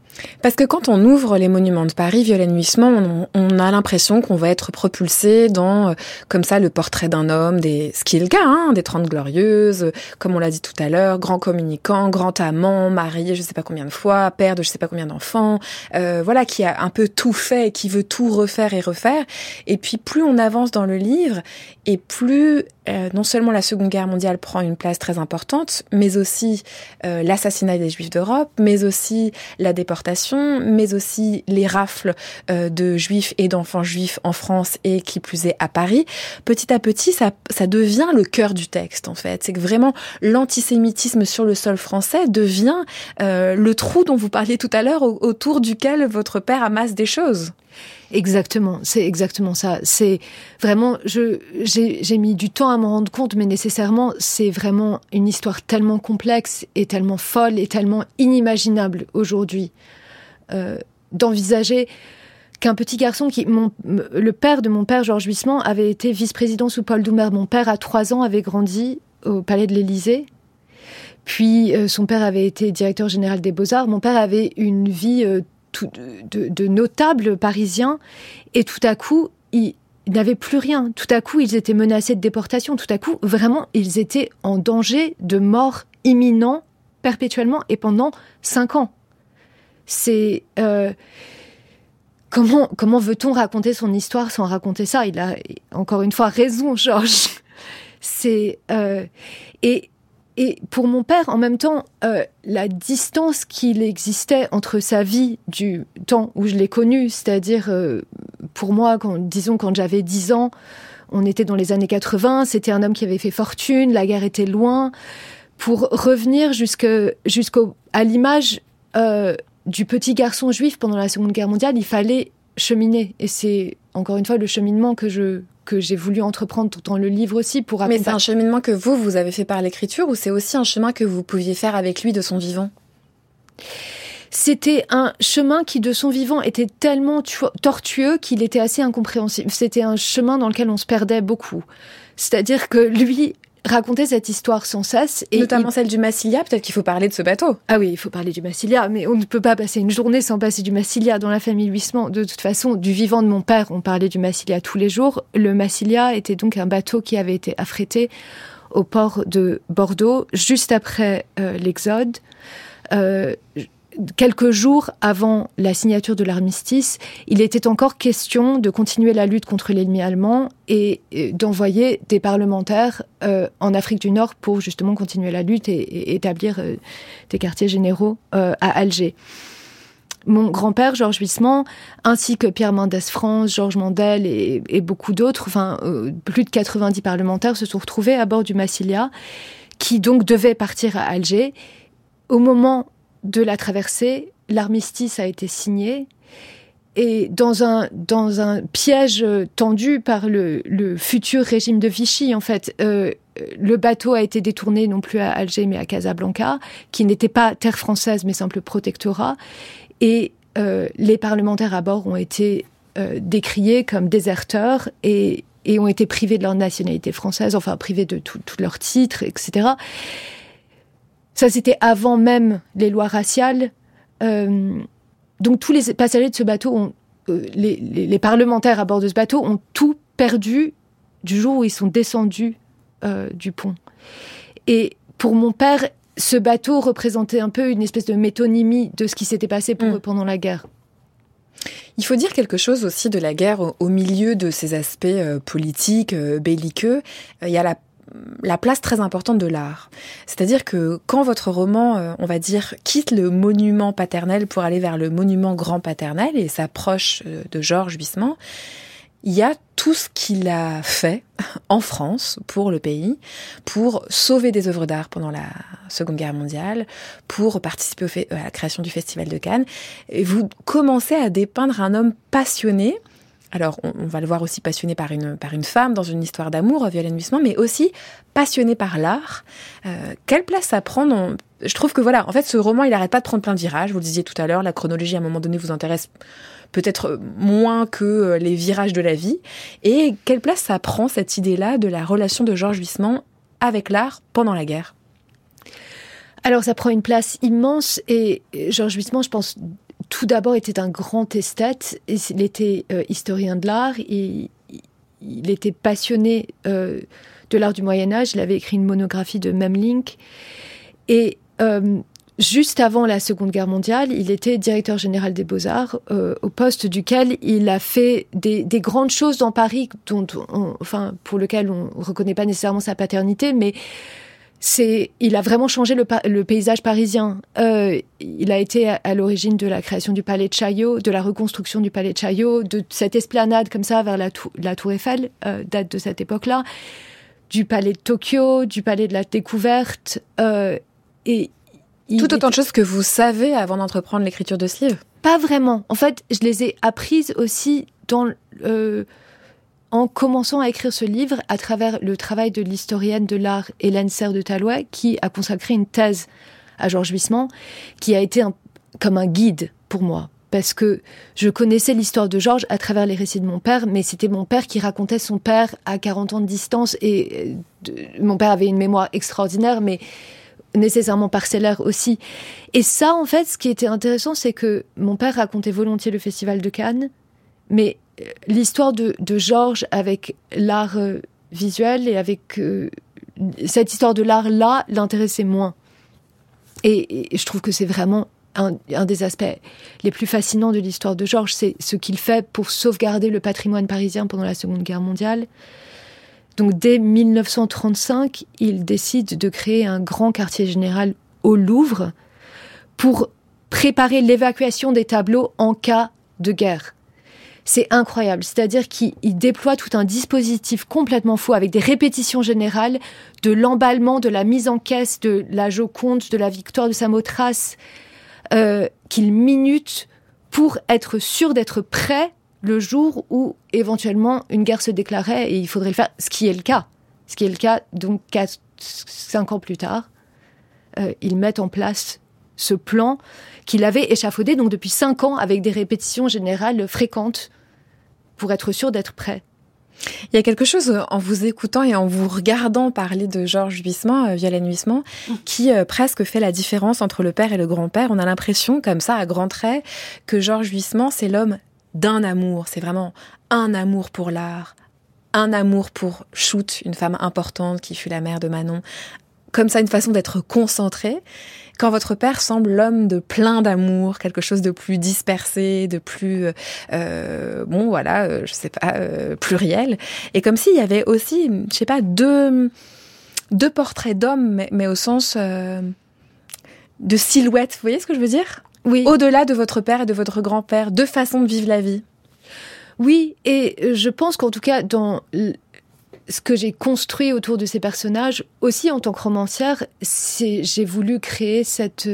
Parce que quand on ouvre les monuments de Paris, Violaine Huissement, on, on a l'impression qu'on va être propulsé dans, euh, comme ça, le portrait d'un homme, des, ce qui est le cas, hein, des Trente Glorieuses, euh, comme on l'a dit tout à l'heure, grand communicant, grand amant, marié je sais pas combien de fois, père de je sais pas combien d'enfants, euh, voilà, qui a un peu tout fait qui veut tout refaire et refaire. Et puis plus on avance dans le livre, et plus euh, non seulement la Seconde Guerre mondiale prend une place très importante, mais aussi euh, l'assassinat des Juifs d'Europe, mais aussi la déportation, mais aussi les rafles euh, de Juifs et d'enfants juifs en France et qui plus est à Paris. Petit à petit, ça, ça devient le cœur du texte en fait. C'est que vraiment l'antisémitisme sur le sol français devient le trou dont vous parliez tout à l'heure au- autour duquel votre père amasse des choses. Exactement, c'est exactement ça. C'est vraiment, j'ai mis du temps à m'en rendre compte, mais nécessairement, c'est vraiment une histoire tellement complexe et tellement folle et tellement inimaginable aujourd'hui euh, d'envisager qu'un petit garçon qui, le père de mon père Georges Huissement avait été vice-président sous Paul Doumer. Mon père à trois ans avait grandi au Palais de l'Élysée. Puis euh, son père avait été directeur général des Beaux-Arts. Mon père avait une vie euh, de notables parisiens et tout à coup, ils n'avaient plus rien. Tout à coup, ils étaient menacés de déportation. Tout à coup, vraiment, ils étaient en danger de mort imminent perpétuellement et pendant cinq ans. C'est euh, comment comment veut-on raconter son histoire sans raconter ça? Il a encore une fois raison, Georges. C'est euh, et et pour mon père, en même temps, euh, la distance qu'il existait entre sa vie du temps où je l'ai connu, c'est-à-dire euh, pour moi, disons quand j'avais 10 ans, on était dans les années 80, c'était un homme qui avait fait fortune, la guerre était loin, pour revenir jusque, jusqu'au, à l'image euh, du petit garçon juif pendant la Seconde Guerre mondiale, il fallait cheminer. Et c'est encore une fois le cheminement que je que j'ai voulu entreprendre tout dans le livre aussi pour Mais c'est accompagner- un cheminement que vous, vous avez fait par l'écriture ou c'est aussi un chemin que vous pouviez faire avec lui de son vivant? C'était un chemin qui, de son vivant, était tellement tu- tortueux qu'il était assez incompréhensible. C'était un chemin dans lequel on se perdait beaucoup. C'est-à-dire que lui, racontait cette histoire sans cesse. Et Notamment celle du Massilia, peut-être qu'il faut parler de ce bateau. Ah oui, il faut parler du Massilia, mais on ne peut pas passer une journée sans passer du Massilia dans la famille Huisman. De toute façon, du vivant de mon père, on parlait du Massilia tous les jours. Le Massilia était donc un bateau qui avait été affrété au port de Bordeaux juste après euh, l'Exode. Euh, quelques jours avant la signature de l'armistice, il était encore question de continuer la lutte contre l'ennemi allemand et, d'envoyer des parlementaires euh, en Afrique du Nord pour justement continuer la lutte et, établir euh, des quartiers généraux euh, à Alger. Mon grand-père, Georges Huisman, ainsi que Pierre Mendès France, Georges Mandel et, et beaucoup d'autres, enfin plus de 90 parlementaires se sont retrouvés à bord du Massilia, qui donc devait partir à Alger. Au moment de la traversée, l'armistice a été signé. Et dans un, dans un piège tendu par le, futur régime de Vichy, en fait, euh, le bateau a été détourné non plus à Alger mais à Casablanca, qui n'était pas terre française mais simple protectorat. Et euh, les parlementaires à bord ont été euh, décriés comme déserteurs et, ont été privés de leur nationalité française, enfin privés de tous leurs titres, etc. Ça, c'était avant même les lois raciales. Euh, donc tous les passagers de ce bateau, ont, euh, les, parlementaires à bord de ce bateau ont tout perdu du jour où ils sont descendus euh, du pont. Et pour mon père, ce bateau représentait un peu une espèce de métonymie de ce qui s'était passé pour mm. eux pendant la guerre. Il faut dire quelque chose aussi de la guerre au, milieu de ces aspects politiques, belliqueux. Il y a la la place très importante de l'art. C'est-à-dire que quand votre roman, euh, on va dire, quitte le monument paternel pour aller vers le monument grand paternel et s'approche euh, de Georges Huisman, il y a tout ce qu'il a fait en France pour le pays, pour sauver des œuvres d'art pendant la Seconde Guerre mondiale, pour participer à la création du Festival de Cannes. Et vous commencez à dépeindre un homme passionné alors, on, va le voir aussi passionné par une, par une femme dans une histoire d'amour, Violaine Huisman, mais aussi passionné par l'art. Euh, quelle place ça prend. Je trouve que voilà, en fait, ce roman, il n'arrête pas de prendre plein de virages. Vous le disiez tout à l'heure, la chronologie, à un moment donné, vous intéresse peut-être moins que euh, les virages de la vie. Et quelle place ça prend, cette idée-là, de la relation de Georges Huisman avec l'art pendant la guerre? Alors ça prend une place immense et Georges Huisman, je pense, tout d'abord était un grand esthète. Il était euh, historien de l'art. Il, il était passionné euh, de l'art du Moyen Âge. Il avait écrit une monographie de Memling. Et euh, juste avant la Seconde Guerre mondiale, il était directeur général des Beaux-Arts, au poste duquel il a fait des, grandes choses dans Paris, dont enfin, pour lequel on ne reconnaît pas nécessairement sa paternité, mais c'est, il a vraiment changé le, paysage parisien. Euh, il a été à, l'origine de la création du Palais de Chaillot, de la reconstruction du Palais de Chaillot, de cette esplanade comme ça vers la, Tour Eiffel, euh, date de cette époque-là, du Palais de Tokyo, du Palais de la Découverte, euh, et tout autant de choses que vous savez avant d'entreprendre l'écriture de ce livre. Pas vraiment. En fait, je les ai apprises aussi dans en commençant à écrire ce livre à travers le travail de l'historienne de l'art Hélène Serre de Talouet, qui a consacré une thèse à Georges Huisman, qui a été comme un guide pour moi. Parce que je connaissais l'histoire de Georges à travers les récits de mon père, mais c'était mon père qui racontait son père à 40 ans de distance. Et mon père avait une mémoire extraordinaire, mais nécessairement parcellaire aussi. Et ça, en fait, ce qui était intéressant, c'est que mon père racontait volontiers le Festival de Cannes, mais l'histoire de, Georges avec l'art euh, visuel et avec euh, cette histoire de l'art-là l'intéressait moins. Et, je trouve que c'est vraiment un, des aspects les plus fascinants de l'histoire de Georges, c'est ce qu'il fait pour sauvegarder le patrimoine parisien pendant la Seconde Guerre mondiale. Donc dès 1935, il décide de créer un grand quartier général au Louvre pour préparer l'évacuation des tableaux en cas de guerre. C'est incroyable. C'est-à-dire qu'il déploie tout un dispositif complètement fou avec des répétitions générales de l'emballement, de la mise en caisse de la Joconde, de la victoire de Samothrace, euh, qu'il minute pour être sûr d'être prêt le jour où éventuellement une guerre se déclarait et il faudrait le faire, ce qui est le cas. Ce qui est le cas, donc, cinq ans plus tard, euh, ils en place ce plan qu'il avait échafaudé donc depuis cinq ans avec des répétitions générales fréquentes pour être sûr d'être prêt. Il y a quelque chose en vous écoutant et en vous regardant parler de Georges Huissement, euh, Violaine Huissement, mm. qui euh, presque fait la différence entre le père et le grand-père. On a l'impression, comme ça, à grands traits, que Georges Huissement, c'est l'homme d'un amour. C'est vraiment un amour pour l'art, un amour pour Shoot, une femme importante qui fut la mère de Manon. Comme ça, une façon d'être concentré quand votre père semble l'homme de plein d'amour, quelque chose de plus dispersé, de plus euh, bon voilà, euh, je sais pas, euh, pluriel, et comme s'il y avait aussi, je sais pas, deux deux portraits d'hommes, mais, au sens de silhouette. Vous voyez ce que je veux dire? Oui. Au-delà de votre père et de votre grand-père, deux façons de vivre la vie. Oui, et je pense qu'en tout cas dans ce que j'ai construit autour de ces personnages, aussi en tant que romancière, c'est j'ai voulu créer cette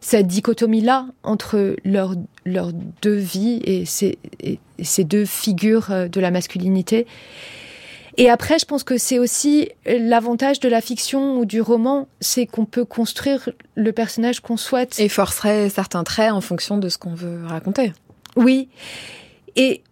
cette dichotomie-là entre leurs deux vies et ces, ces deux figures euh, de la masculinité. Et après, je pense que c'est aussi l'avantage de la fiction ou du roman, c'est qu'on peut construire le personnage qu'on souhaite. Et forcerait certains traits en fonction de ce qu'on veut raconter. Oui. Et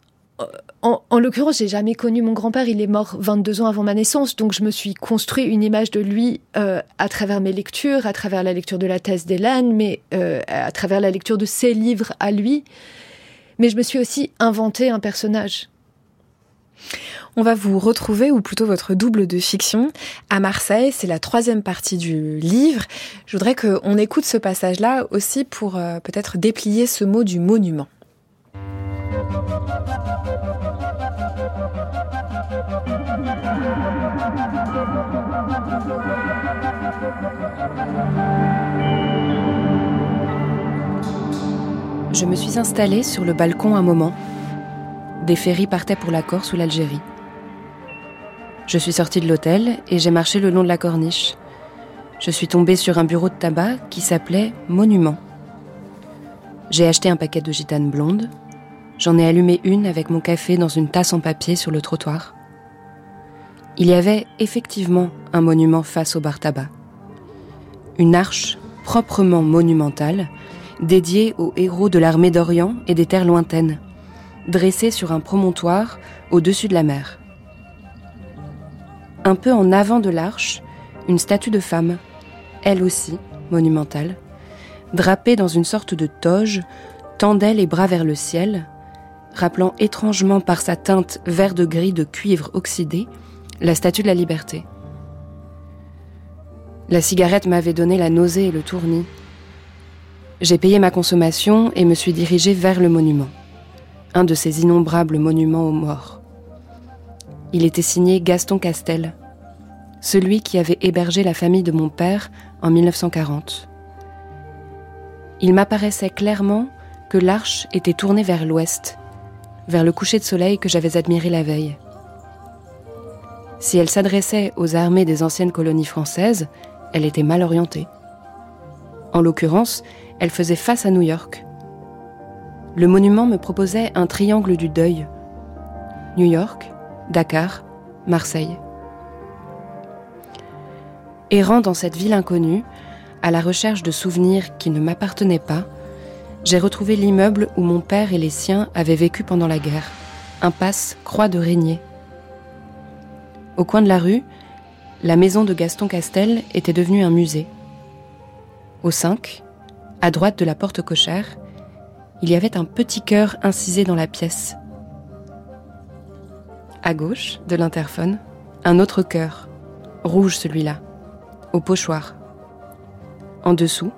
en, en l'occurrence, j'ai jamais connu mon grand-père. Il est mort 22 ans avant ma naissance, donc je me suis construit une image de lui euh, à travers mes lectures, à travers la lecture de la thèse d'Hélène, mais euh, à travers la lecture de ses livres à lui. Mais je me suis aussi inventé un personnage. On va vous retrouver, ou plutôt votre double de fiction, à Marseille. C'est la troisième partie du livre. Je voudrais qu'on écoute ce passage-là aussi pour euh, peut-être déplier ce mot du monument. Je me suis installée sur le balcon un moment. Des ferries partaient pour la Corse ou l'Algérie. Je suis sortie de l'hôtel et j'ai marché le long de la corniche. Je suis tombée sur un bureau de tabac qui s'appelait Monument. J'ai acheté un paquet de gitanes blondes. J'en ai allumé une avec mon café dans une tasse en papier sur le trottoir. Il y avait effectivement un monument face au bar tabac. Une arche proprement monumentale, dédiée aux héros de l'armée d'Orient et des terres lointaines, dressée sur un promontoire au-dessus de la mer. Un peu en avant de l'arche, une statue de femme, elle aussi monumentale, drapée dans une sorte de toge, tendait les bras vers le ciel, rappelant étrangement par sa teinte vert de gris de cuivre oxydé la statue de la liberté. La cigarette m'avait donné la nausée et le tournis. J'ai payé ma consommation et me suis dirigée vers le monument, un de ces innombrables monuments aux morts. Il était signé Gaston Castel, celui qui avait hébergé la famille de mon père en 1940. Il m'apparaissait clairement que l'arche était tournée vers l'ouest, vers le coucher de soleil que j'avais admiré la veille. Si elle s'adressait aux armées des anciennes colonies françaises, elle était mal orientée. En l'occurrence, elle faisait face à New York. Le monument me proposait un triangle du deuil. New York, Dakar, Marseille. Errant dans cette ville inconnue, à la recherche de souvenirs qui ne m'appartenaient pas, j'ai retrouvé l'immeuble où mon père et les siens avaient vécu pendant la guerre, impasse Croix de Régnier. Au coin de la rue, la maison de Gaston Castel était devenue un musée. Au 5, à droite de la porte cochère, il y avait un petit cœur incisé dans la pièce. À gauche de l'interphone, un autre cœur, rouge celui-là, au pochoir. En dessous,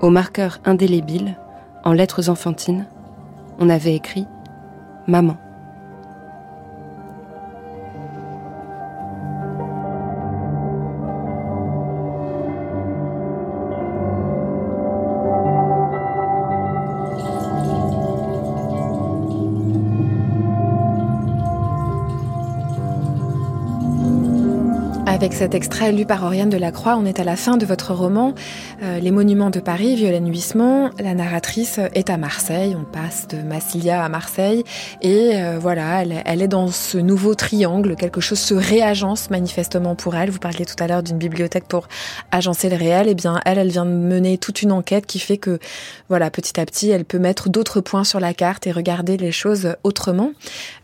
au marqueur indélébile, en lettres enfantines, on avait écrit Maman. Avec cet extrait lu par Oriane Delacroix, on est à la fin de votre roman euh, Les monuments de Paris, Violaine Huissement. La narratrice est à Marseille, on passe de Massilia à Marseille et euh, voilà, elle, est dans ce nouveau triangle, quelque chose se réagence manifestement pour elle. Vous parliez tout à l'heure d'une bibliothèque pour agencer le réel, eh bien elle, elle vient de mener toute une enquête qui fait que voilà, petit à petit, elle peut mettre d'autres points sur la carte et regarder les choses autrement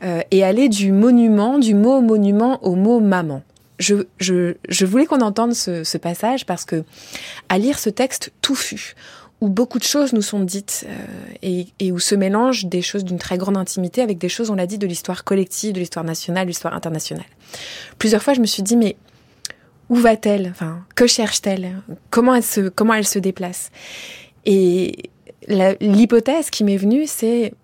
euh, et aller du monument, du mot monument au mot maman je, je, je voulais qu'on entende ce, ce, passage parce que, à lire ce texte touffu, où beaucoup de choses nous sont dites euh, et, et, où se mélangent des choses d'une très grande intimité avec des choses, on l'a dit, de l'histoire collective, de l'histoire nationale, de l'histoire internationale. Plusieurs fois, je me suis dit, mais où va-t-elle? Enfin, que cherche-t-elle? Comment elle se comment elle se déplace? Et l'hypothèse qui m'est venue, c'est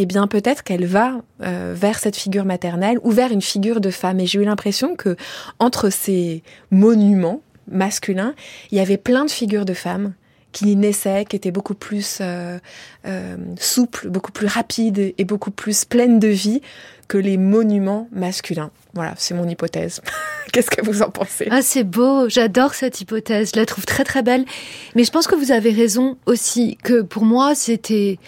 eh bien peut-être qu'elle va euh, vers cette figure maternelle ou vers une figure de femme. Et j'ai eu l'impression que entre ces monuments masculins, il y avait plein de figures de femmes qui naissaient, qui étaient beaucoup plus euh, euh, souples, beaucoup plus rapides et beaucoup plus pleines de vie que les monuments masculins. Voilà, c'est mon hypothèse. Qu'est-ce que vous en pensez? Ah, c'est beau, j'adore cette hypothèse, je la trouve très très belle. Mais je pense que vous avez raison aussi, que pour moi, c'était...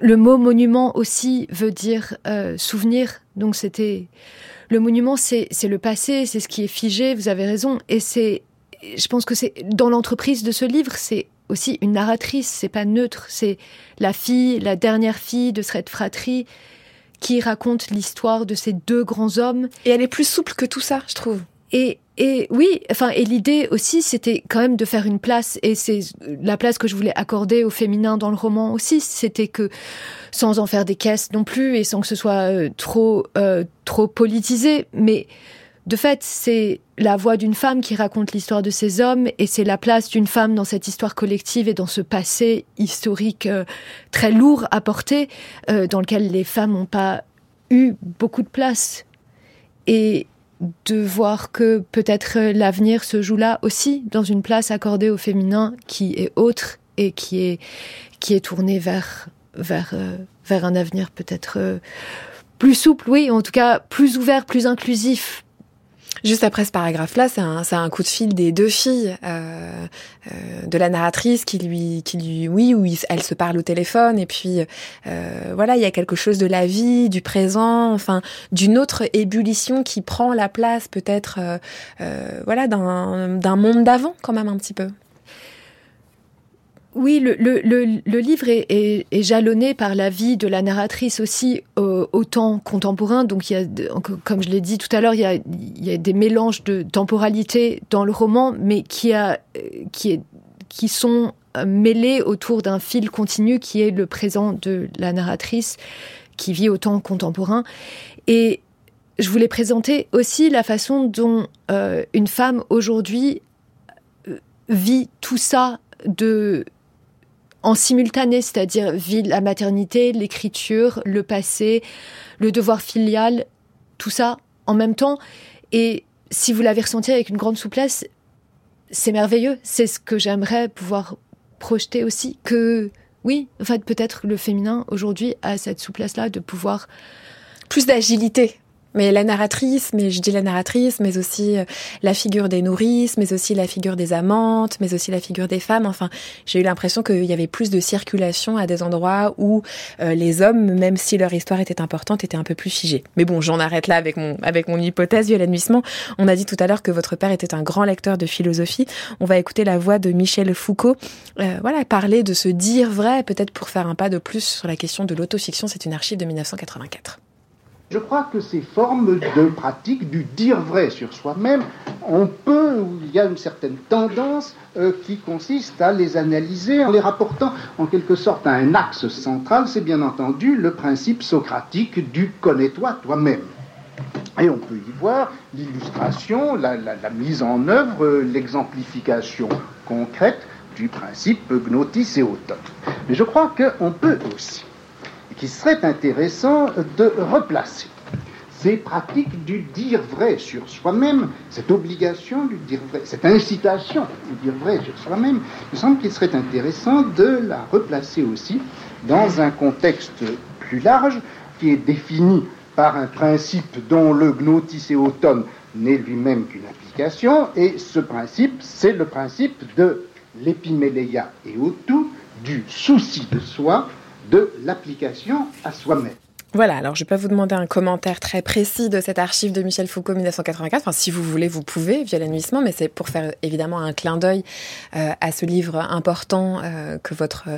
Le mot monument aussi veut dire euh, souvenir, donc c'était... Le monument, c'est le passé, c'est ce qui est figé, vous avez raison. Et c'est... Je pense que c'est... Dans l'entreprise de ce livre, c'est aussi une narratrice, c'est pas neutre, c'est la fille, la dernière fille de cette fratrie qui raconte l'histoire de ces deux grands hommes. Et elle est plus souple que tout ça, je trouve. Et, et oui, enfin, et l'idée aussi, c'était quand même de faire une place, et c'est la place que je voulais accorder au féminin dans le roman aussi, c'était que sans en faire des caisses non plus, et sans que ce soit euh, trop, euh, trop politisé, mais de fait, c'est la voix d'une femme qui raconte l'histoire de ces hommes et c'est la place d'une femme dans cette histoire collective et dans ce passé historique euh, très lourd à porter, euh, dans lequel les femmes n'ont pas eu beaucoup de place. Et de voir que peut-être l'avenir se joue là aussi, dans une place accordée au féminin qui est autre et qui est, qui est tournée vers, vers, euh, vers un avenir peut-être plus souple, oui, en tout cas plus ouvert, plus inclusif, Juste après ce paragraphe-là, c'est un, coup de fil des deux filles euh, euh, de la narratrice qui lui, qui lui, oui, où elles se parlent au téléphone et puis euh, voilà, il y a quelque chose de la vie, du présent, enfin d'une autre ébullition qui prend la place peut-être, voilà, d'un monde d'avant quand même un petit peu. Oui, le, livre est, jalonné par la vie de la narratrice aussi au temps contemporain. Donc, comme je l'ai dit tout à l'heure, il, y a, des mélanges de temporalité dans le roman, mais qui sont mêlés autour d'un fil continu qui est le présent de la narratrice qui vit au temps contemporain. Et je voulais présenter aussi la façon dont euh, une femme aujourd'hui euh, vit tout ça de en simultané, c'est-à-dire vit la maternité, l'écriture, le passé, le devoir filial, tout ça en même temps. Et si vous l'avez ressenti avec une grande souplesse, c'est merveilleux. C'est ce que j'aimerais pouvoir projeter aussi. Que oui, en fait, peut-être le féminin aujourd'hui a cette souplesse-là de pouvoir plus d'agilité mais la narratrice, mais je dis la narratrice, mais aussi euh, la figure des nourrices, mais aussi la figure des amantes, mais aussi la figure des femmes. Enfin, j'ai eu l'impression qu'il y avait plus de circulation à des endroits où euh, les hommes, même si leur histoire était importante, étaient un peu plus figés. Mais bon, j'en arrête là avec mon avec mon hypothèse, Violaine Nuissement. On a dit tout à l'heure que votre père était un grand lecteur de philosophie. On va écouter la voix de Michel Foucault. Euh, voilà, parler de se dire vrai, peut-être pour faire un pas de plus sur la question de l'autofiction. C'est une archive de 1984. Je crois que ces formes de pratique du dire vrai sur soi-même, on peut, il y a une certaine tendance euh, qui consiste à les analyser en les rapportant en quelque sorte à un axe central, c'est bien entendu le principe socratique du connais-toi toi-même. Et on peut y voir l'illustration, la, mise en œuvre, l'exemplification concrète du principe gnotis et auton. Mais je crois qu'on peut aussi qui serait intéressant de replacer. Ces pratiques du dire vrai sur soi-même, cette obligation du dire vrai, cette incitation du dire vrai sur soi-même, il me semble qu'il serait intéressant de la replacer aussi dans un contexte plus large qui est défini par un principe dont le gnotiséoton n'est lui-même qu'une application, et ce principe, c'est le principe de l'épiméléia et autou, du souci de soi, de l'application à soi-même. Voilà, alors je peux vous demander un commentaire très précis de cette archive de Michel Foucault 1984. Enfin, si vous voulez, vous pouvez via l'annuissement, mais c'est pour faire évidemment un clin d'œil euh, à ce livre important euh, que votre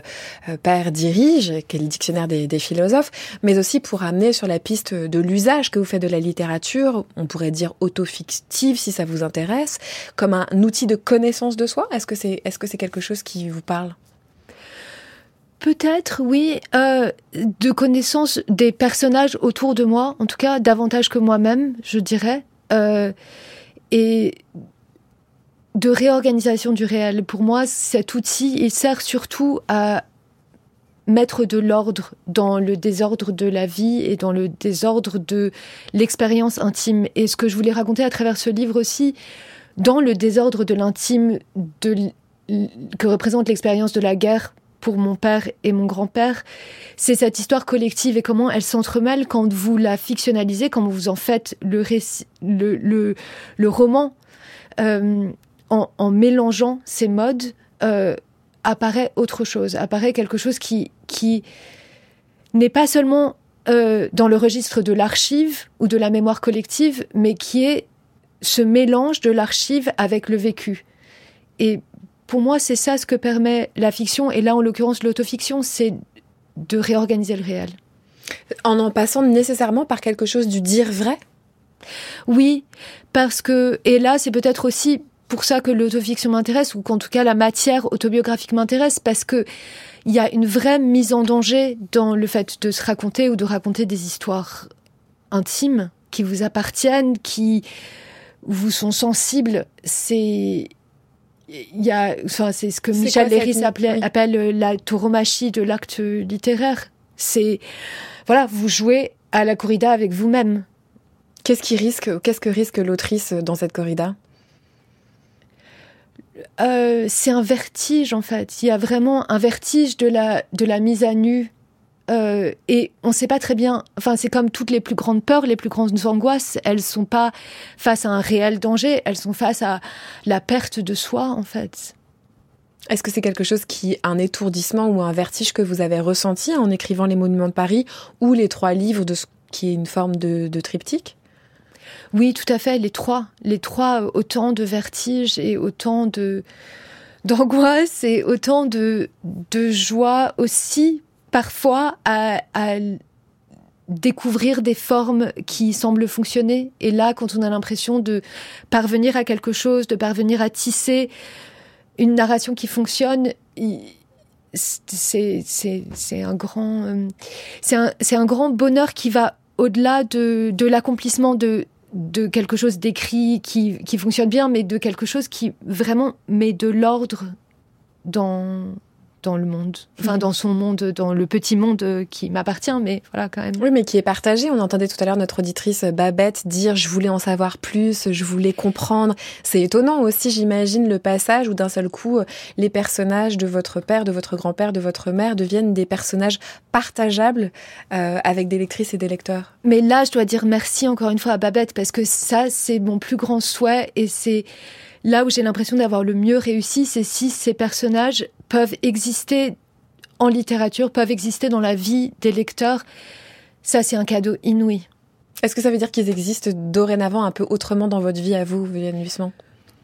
euh, père dirige, qui est le dictionnaire des, philosophes, mais aussi pour amener sur la piste de l'usage que vous faites de la littérature, on pourrait dire autofictive si ça vous intéresse, comme un outil de connaissance de soi. Est-ce que c'est est-ce que c'est quelque chose qui vous parle? Peut-être, oui, euh, de connaissance des personnages autour de moi, en tout cas davantage que moi-même, je dirais, euh, et de réorganisation du réel. Pour moi, cet outil, il sert surtout à mettre de l'ordre dans le désordre de la vie et dans le désordre de l'expérience intime. Et ce que je voulais raconter à travers ce livre aussi, dans le désordre de l'intime que représente l'expérience de la guerre pour mon père et mon grand-père, c'est cette histoire collective et comment elle s'entremêle quand vous la fictionnalisez, quand vous en faites le, roman, euh, en, mélangeant ces modes, euh, apparaît autre chose, apparaît quelque chose qui, qui n'est pas seulement euh, dans le registre de l'archive ou de la mémoire collective, mais qui est ce mélange de l'archive avec le vécu. Et pour moi, c'est ça ce que permet la fiction, et là, en l'occurrence, l'autofiction, c'est de réorganiser le réel. En en passant nécessairement par quelque chose du dire vrai? Oui, parce que, et là, c'est peut-être aussi pour ça que l'autofiction m'intéresse, ou qu'en tout cas la matière autobiographique m'intéresse, parce que il y a une vraie mise en danger dans le fait de se raconter ou de raconter des histoires intimes qui vous appartiennent, qui vous sont sensibles. C'est il y a, enfin, c'est ce que Michel Léris appelle euh, la tauromachie de l'acte littéraire. C'est, voilà, vous jouez à la corrida avec vous-même. Qu'est-ce qui risque, qu'est-ce que risque l'autrice dans cette corrida? Euh, C'est un vertige en fait. Il y a vraiment un vertige de la de la mise à nu euh, et on ne sait pas très bien. Enfin, c'est comme toutes les plus grandes peurs, les plus grandes angoisses. Elles sont pas face à un réel danger. Elles sont face à la perte de soi, en fait. Est-ce que c'est quelque chose qui, un étourdissement ou un vertige que vous avez ressenti en écrivant Les Monuments de Paris ou les trois livres de ce qui est une forme de, de triptyque? Oui, tout à fait. Les trois, les trois, autant de vertige et autant de d'angoisse et autant de de joie aussi parfois à, découvrir des formes qui semblent fonctionner. Et là, quand on a l'impression de parvenir à quelque chose, de parvenir à tisser une narration qui fonctionne, c'est un grand euh, un, un, grand bonheur qui va au-delà de, de l'accomplissement de, de quelque chose d'écrit qui, qui fonctionne bien, mais de quelque chose qui vraiment met de l'ordre dans, dans le monde, enfin mhm. dans son monde, dans le petit monde qui m'appartient, mais voilà quand même. Oui, mais qui est partagé. On entendait tout à l'heure notre auditrice Babette dire je voulais en savoir plus, je voulais comprendre. C'est étonnant aussi, j'imagine, le passage où d'un seul coup les personnages de votre père, de votre grand-père, de votre mère deviennent des personnages partageables euh, avec des lectrices et des lecteurs. Mais là, je dois dire merci encore une fois à Babette parce que ça, c'est mon plus grand souhait et c'est là où j'ai l'impression d'avoir le mieux réussi, c'est si ces personnages peuvent exister en littérature, peuvent exister dans la vie des lecteurs. Ça, c'est un cadeau inouï. Est-ce que ça veut dire qu'ils existent dorénavant un peu autrement dans votre vie à vous, Viviane Huissement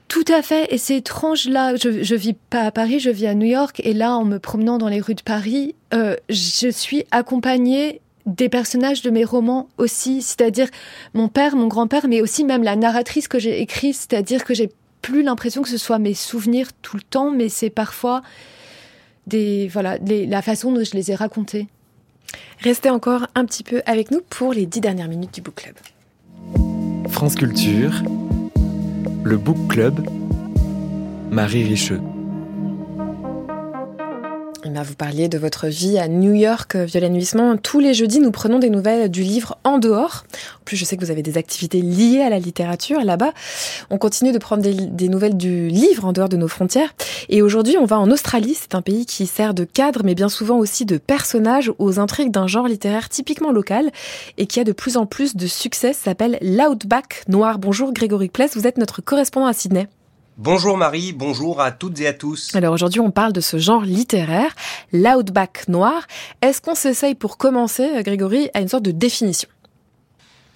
tout à fait, et c'est étrange là. Je, je vis pas à Paris, je vis à New York, et là, en me promenant dans les rues de Paris, euh, je suis accompagnée des personnages de mes romans aussi, c'est-à-dire mon père, mon grand-père, mais aussi même la narratrice que j'ai écrite, c'est-à-dire que j'ai plus l'impression que ce soit mes souvenirs tout le temps, mais c'est parfois des voilà la façon dont je les ai racontés. Restez encore un petit peu avec nous pour les dix dernières minutes du Book Club. France Culture, le Book Club, Marie Richeux. Vous parliez de votre vie à New York, euh, Violaine Huissement. Tous les jeudis, nous prenons des nouvelles du livre En dehors. En plus, je sais que vous avez des activités liées à la littérature là-bas. On continue de prendre des, nouvelles du livre en dehors de nos frontières. Et aujourd'hui, on va en Australie. C'est un pays qui sert de cadre, mais bien souvent aussi de personnage aux intrigues d'un genre littéraire typiquement local et qui a de plus en plus de succès. S'appelle l'Outback Noir. Bonjour Grégory Pless, vous êtes notre correspondant à Sydney. Bonjour Marie, bonjour à toutes et à tous. Alors aujourd'hui on parle de ce genre littéraire, l'outback noir. Est-ce qu'on s'essaye pour commencer, Grégory, à une sorte de définition?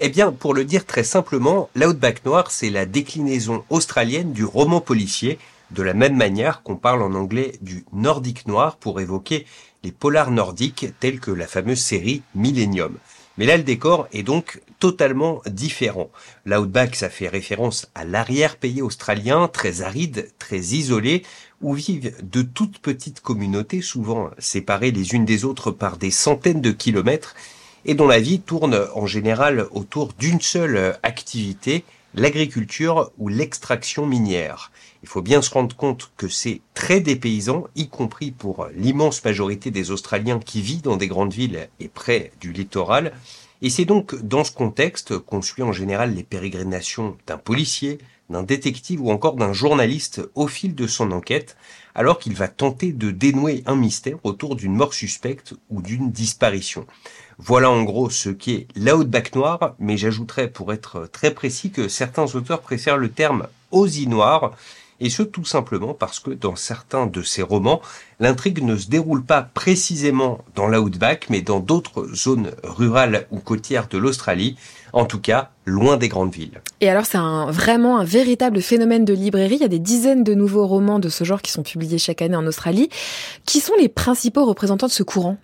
Eh bien, pour le dire très simplement, l'outback noir, c'est la déclinaison australienne du roman policier, de la même manière qu'on parle en anglais du nordique noir pour évoquer les polars nordiques tels que la fameuse série Millennium. Mais là, le décor est donc totalement différent. L'outback, ça fait référence à l'arrière-pays australien, très aride, très isolé, où vivent de toutes petites communautés, souvent séparées les unes des autres par des centaines de kilomètres, et dont la vie tourne en général autour d'une seule activité, l'agriculture ou l'extraction minière. Il faut bien se rendre compte que c'est très dépaysant, y compris pour l'immense majorité des Australiens qui vivent dans des grandes villes et près du littoral. Et c'est donc dans ce contexte qu'on suit en général les pérégrinations d'un policier, d'un détective ou encore d'un journaliste au fil de son enquête, alors qu'il va tenter de dénouer un mystère autour d'une mort suspecte ou d'une disparition. Voilà en gros ce qu'est l'outback noir, mais j'ajouterais pour être très précis que certains auteurs préfèrent le terme Aussie noir, et ce tout simplement parce que dans certains de ces romans, l'intrigue ne se déroule pas précisément dans l'outback, mais dans d'autres zones rurales ou côtières de l'Australie, en tout cas loin des grandes villes. Et alors c'est un, vraiment un véritable phénomène de librairie, il y a des dizaines de nouveaux romans de ce genre qui sont publiés chaque année en Australie. Qui sont les principaux représentants de ce courant?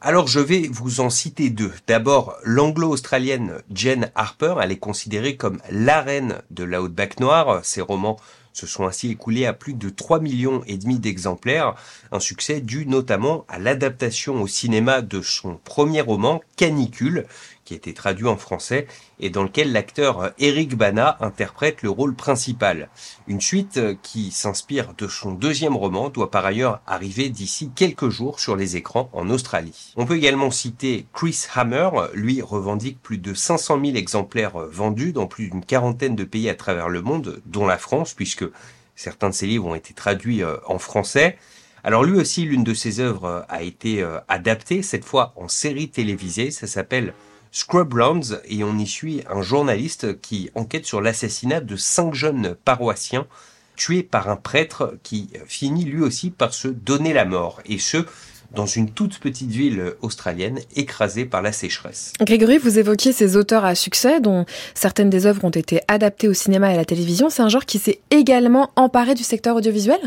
Alors je vais vous en citer deux. D'abord, l'anglo-australienne Jane Harper, elle est considérée comme la reine de l'outback noir. Ses romans se sont ainsi écoulés à plus de 3 millions et demi d'exemplaires, un succès dû notamment à l'adaptation au cinéma de son premier roman Canicule, qui a été traduit en français et dans lequel l'acteur Eric Bana interprète le rôle principal. Une suite qui s'inspire de son deuxième roman doit par ailleurs arriver d'ici quelques jours sur les écrans en Australie. On peut également citer Chris Hammer, lui revendique plus de 500 000 exemplaires vendus dans plus d'une quarantaine de pays à travers le monde, dont la France, puisque certains de ses livres ont été traduits euh, en français. Alors lui aussi, l'une de ses œuvres a été euh, adaptée, cette fois en série télévisée, ça s'appelle Scrublands et on y suit un journaliste qui enquête sur l'assassinat de cinq jeunes paroissiens tués par un prêtre qui finit lui aussi par se donner la mort et ce dans une toute petite ville australienne écrasée par la sécheresse. Grégory, vous évoquiez ces auteurs à succès dont certaines des œuvres ont été adaptées au cinéma et à la télévision. C'est un genre qui s'est également emparé du secteur audiovisuel?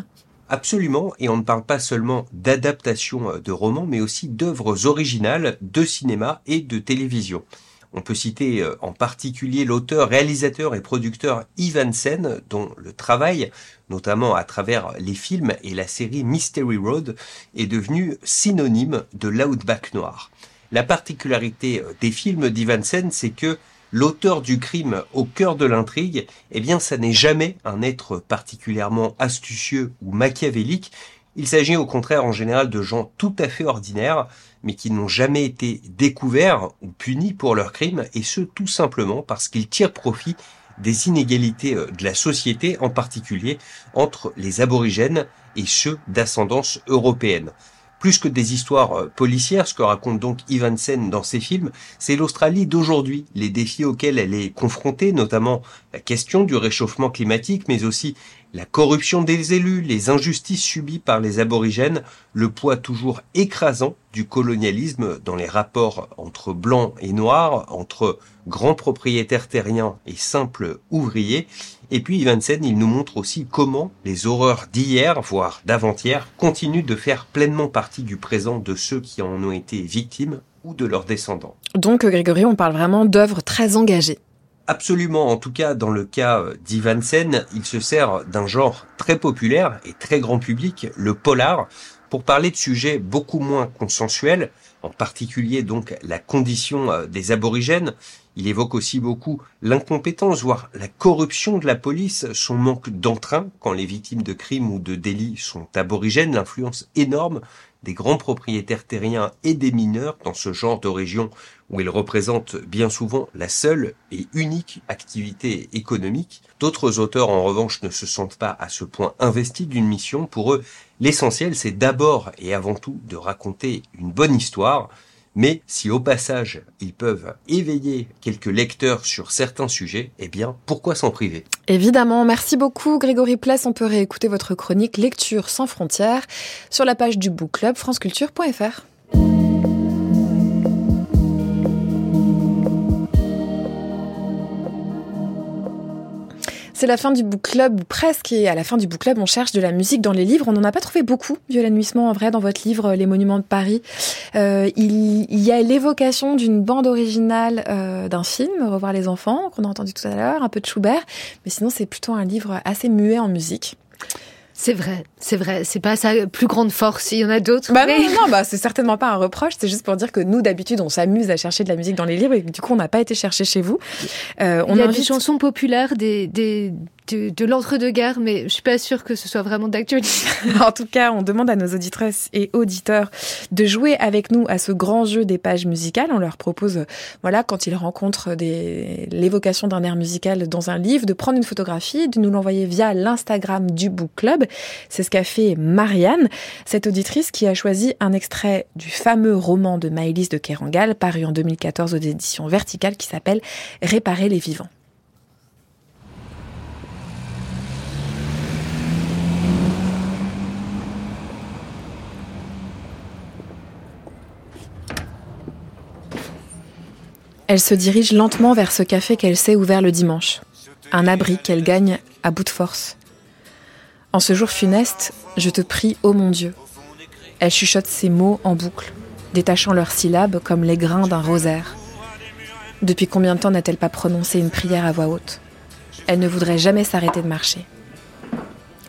Absolument, et on ne parle pas seulement d'adaptation euh, de romans, mais aussi d'œuvres originales de cinéma et de télévision. On peut citer euh, en particulier l'auteur, réalisateur et producteur Ivan Sen, dont le travail, notamment à travers les films et la série Mystery Road, est devenu synonyme de l'outback noir. La particularité euh, des films d'Ivan Sen, c'est que l'auteur du crime au cœur de l'intrigue, eh bien, ça n'est jamais un être particulièrement astucieux ou machiavélique. Il s'agit au contraire en général de gens tout à fait ordinaires, mais qui n'ont jamais été découverts ou punis pour leurs crimes, et ce tout simplement parce qu'ils tirent profit des inégalités euh, de la société, en particulier entre les aborigènes et ceux d'ascendance européenne. Plus que des histoires euh, policières, ce que raconte donc Sen dans ses films, c'est l'Australie d'aujourd'hui, les défis auxquels elle est confrontée, notamment la question du réchauffement climatique, mais aussi la corruption des élus, les injustices subies par les aborigènes, le poids toujours écrasant du colonialisme dans les rapports entre blancs et noirs, entre grands propriétaires terriens et simples ouvriers. Et puis Ivansen, il nous montre aussi comment les horreurs d'hier, voire d'avant-hier, continuent de faire pleinement partie du présent de ceux qui en ont été victimes ou de leurs descendants. Donc Grégory, on parle vraiment d'œuvres très engagées. Absolument, en tout cas dans le cas euh, d'Ivansen, il se sert d'un genre très populaire et très grand public, le polar, pour parler de sujets beaucoup moins consensuels, en particulier donc la condition euh, des aborigènes. Il évoque aussi beaucoup l'incompétence, voire la corruption de la police, son manque d'entrain quand les victimes de crimes ou de délits sont aborigènes, l'influence énorme des grands propriétaires terriens et des mineurs dans ce genre de région où ils représentent bien souvent la seule et unique activité économique. D'autres auteurs, en revanche, ne se sentent pas à ce point investis d'une mission. Pour eux, l'essentiel, c'est d'abord et avant tout de raconter une bonne histoire, mais si au passage ils peuvent éveiller quelques lecteurs sur certains sujets, eh bien pourquoi s'en priver? Évidemment, merci beaucoup Grégory Pless. On peut réécouter votre chronique Lecture sans frontières sur la page du book club franceculture.fr. C'est la fin du book club, presque, et à la fin du book club, on cherche de la musique dans les livres. On n'en a pas trouvé beaucoup, Violaine Nuissement, en vrai, dans votre livre Les Monuments de Paris. Euh, il, il, y a l'évocation d'une bande originale euh, d'un film, Revoir les enfants, qu'on a entendu tout à l'heure, un peu de Schubert, mais sinon c'est plutôt un livre assez muet en musique. C'est vrai, c'est vrai. C'est pas sa plus grande force. Il y en a d'autres. Bah mais... non, non, bah c'est certainement pas un reproche. C'est juste pour dire que nous, d'habitude, on s'amuse à chercher de la musique dans les livres et du coup, on n'a pas été chercher chez vous. Euh, on Il y a invite... des chansons populaires, des, des, de, de l'entre-deux-guerres, mais je suis pas sûre que ce soit vraiment d'actualité. en tout cas, on demande à nos auditrices et auditeurs de jouer avec nous à ce grand jeu des pages musicales. On leur propose, voilà, quand ils rencontrent des, l'évocation d'un air musical dans un livre, de prendre une photographie, de nous l'envoyer via l'Instagram du Book Club. C'est ce qu'a fait Marianne, cette auditrice qui a choisi un extrait du fameux roman de Maëlys de Kerangal, paru en 2014 aux éditions Verticales, qui s'appelle Réparer les vivants. Elle se dirige lentement vers ce café qu'elle s'est ouvert le dimanche, un abri qu'elle gagne à bout de force. En ce jour funeste, je te prie, ô mon Dieu. Elle chuchote ces mots en boucle, détachant leurs syllabes comme les grains d'un rosaire. Depuis combien de temps n'a-t-elle pas prononcé une prière à voix haute? Elle ne voudrait jamais s'arrêter de marcher.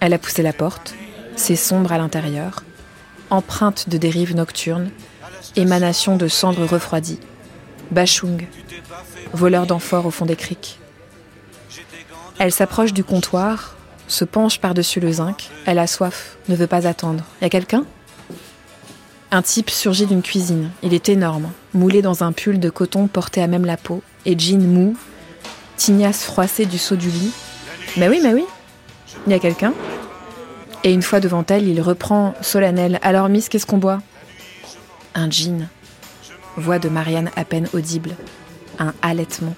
Elle a poussé la porte, c'est sombre à l'intérieur, empreinte de dérives nocturnes, émanation de cendres refroidies. Bachung, voleur d'amphores au fond des criques. Elle s'approche du comptoir, se penche par-dessus le zinc. Elle a soif, ne veut pas attendre. Y a quelqu'un? Un type surgit d'une cuisine. Il est énorme, moulé dans un pull de coton porté à même la peau, et jean mou, tignasse froissée du saut du lit. Mais oui, mais oui. Y a quelqu'un? Et une fois devant elle, il reprend solennel. Alors, Miss, qu'est-ce qu'on boit? Un jean voix de Marianne à peine audible, un halètement.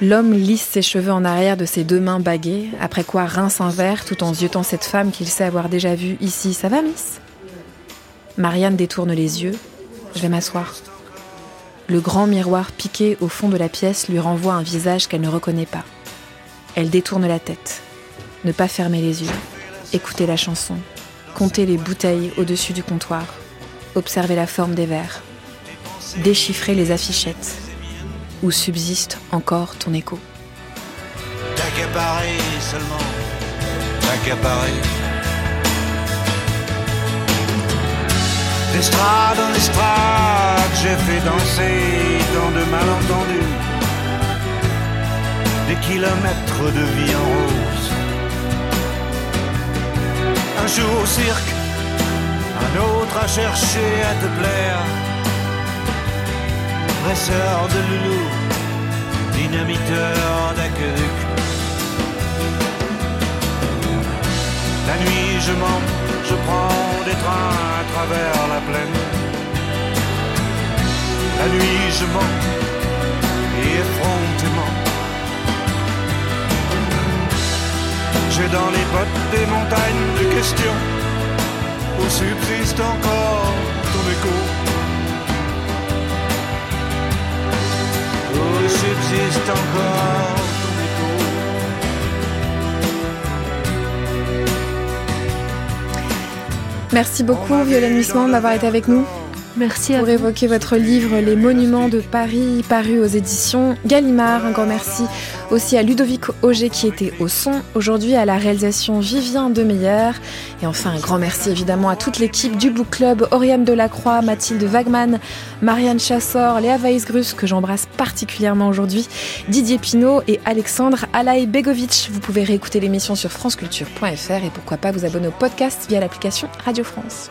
L'homme lisse ses cheveux en arrière de ses deux mains baguées, après quoi rince un verre tout en ziotant cette femme qu'il sait avoir déjà vue ici. Ça va, Miss? Marianne détourne les yeux. Je vais m'asseoir. Le grand miroir piqué au fond de la pièce lui renvoie un visage qu'elle ne reconnaît pas. Elle détourne la tête. Ne pas fermer les yeux. Écouter la chanson. Compter les bouteilles au-dessus du comptoir. Observer la forme des verres déchiffrer les affichettes où subsiste encore ton écho. T'accaparer seulement, t'accaparer. D'estrade en estrade, j'ai fait danser tant de malentendus. Des kilomètres de vie en rose. Un jour au cirque, un autre à chercher à te plaire presseur de loulou, dynamiteur d'aqueduc. La nuit je mens, je prends des trains à travers la plaine. La nuit je mens, et effrontément. J'ai dans les bottes des montagnes de questions, où subsiste encore ton écho. subsiste encore ton écho. Merci beaucoup, Violaine Nuissement, d'avoir été avec nous. Merci pour évoquer votre livre Les Monuments de Paris, paru aux éditions Gallimard. Un grand merci aussi à Ludovic Auger qui était au son, aujourd'hui à la réalisation Vivien Demeyer. Et enfin, un grand merci évidemment à toute l'équipe du Book Club, Oriane Delacroix, Mathilde Wagman, Marianne Chassor, Léa Weisgrus, que j'embrasse particulièrement aujourd'hui, Didier Pinault et Alexandre Alaï Begovic. Vous pouvez réécouter l'émission sur franceculture.fr et pourquoi pas vous abonner au podcast via l'application Radio France.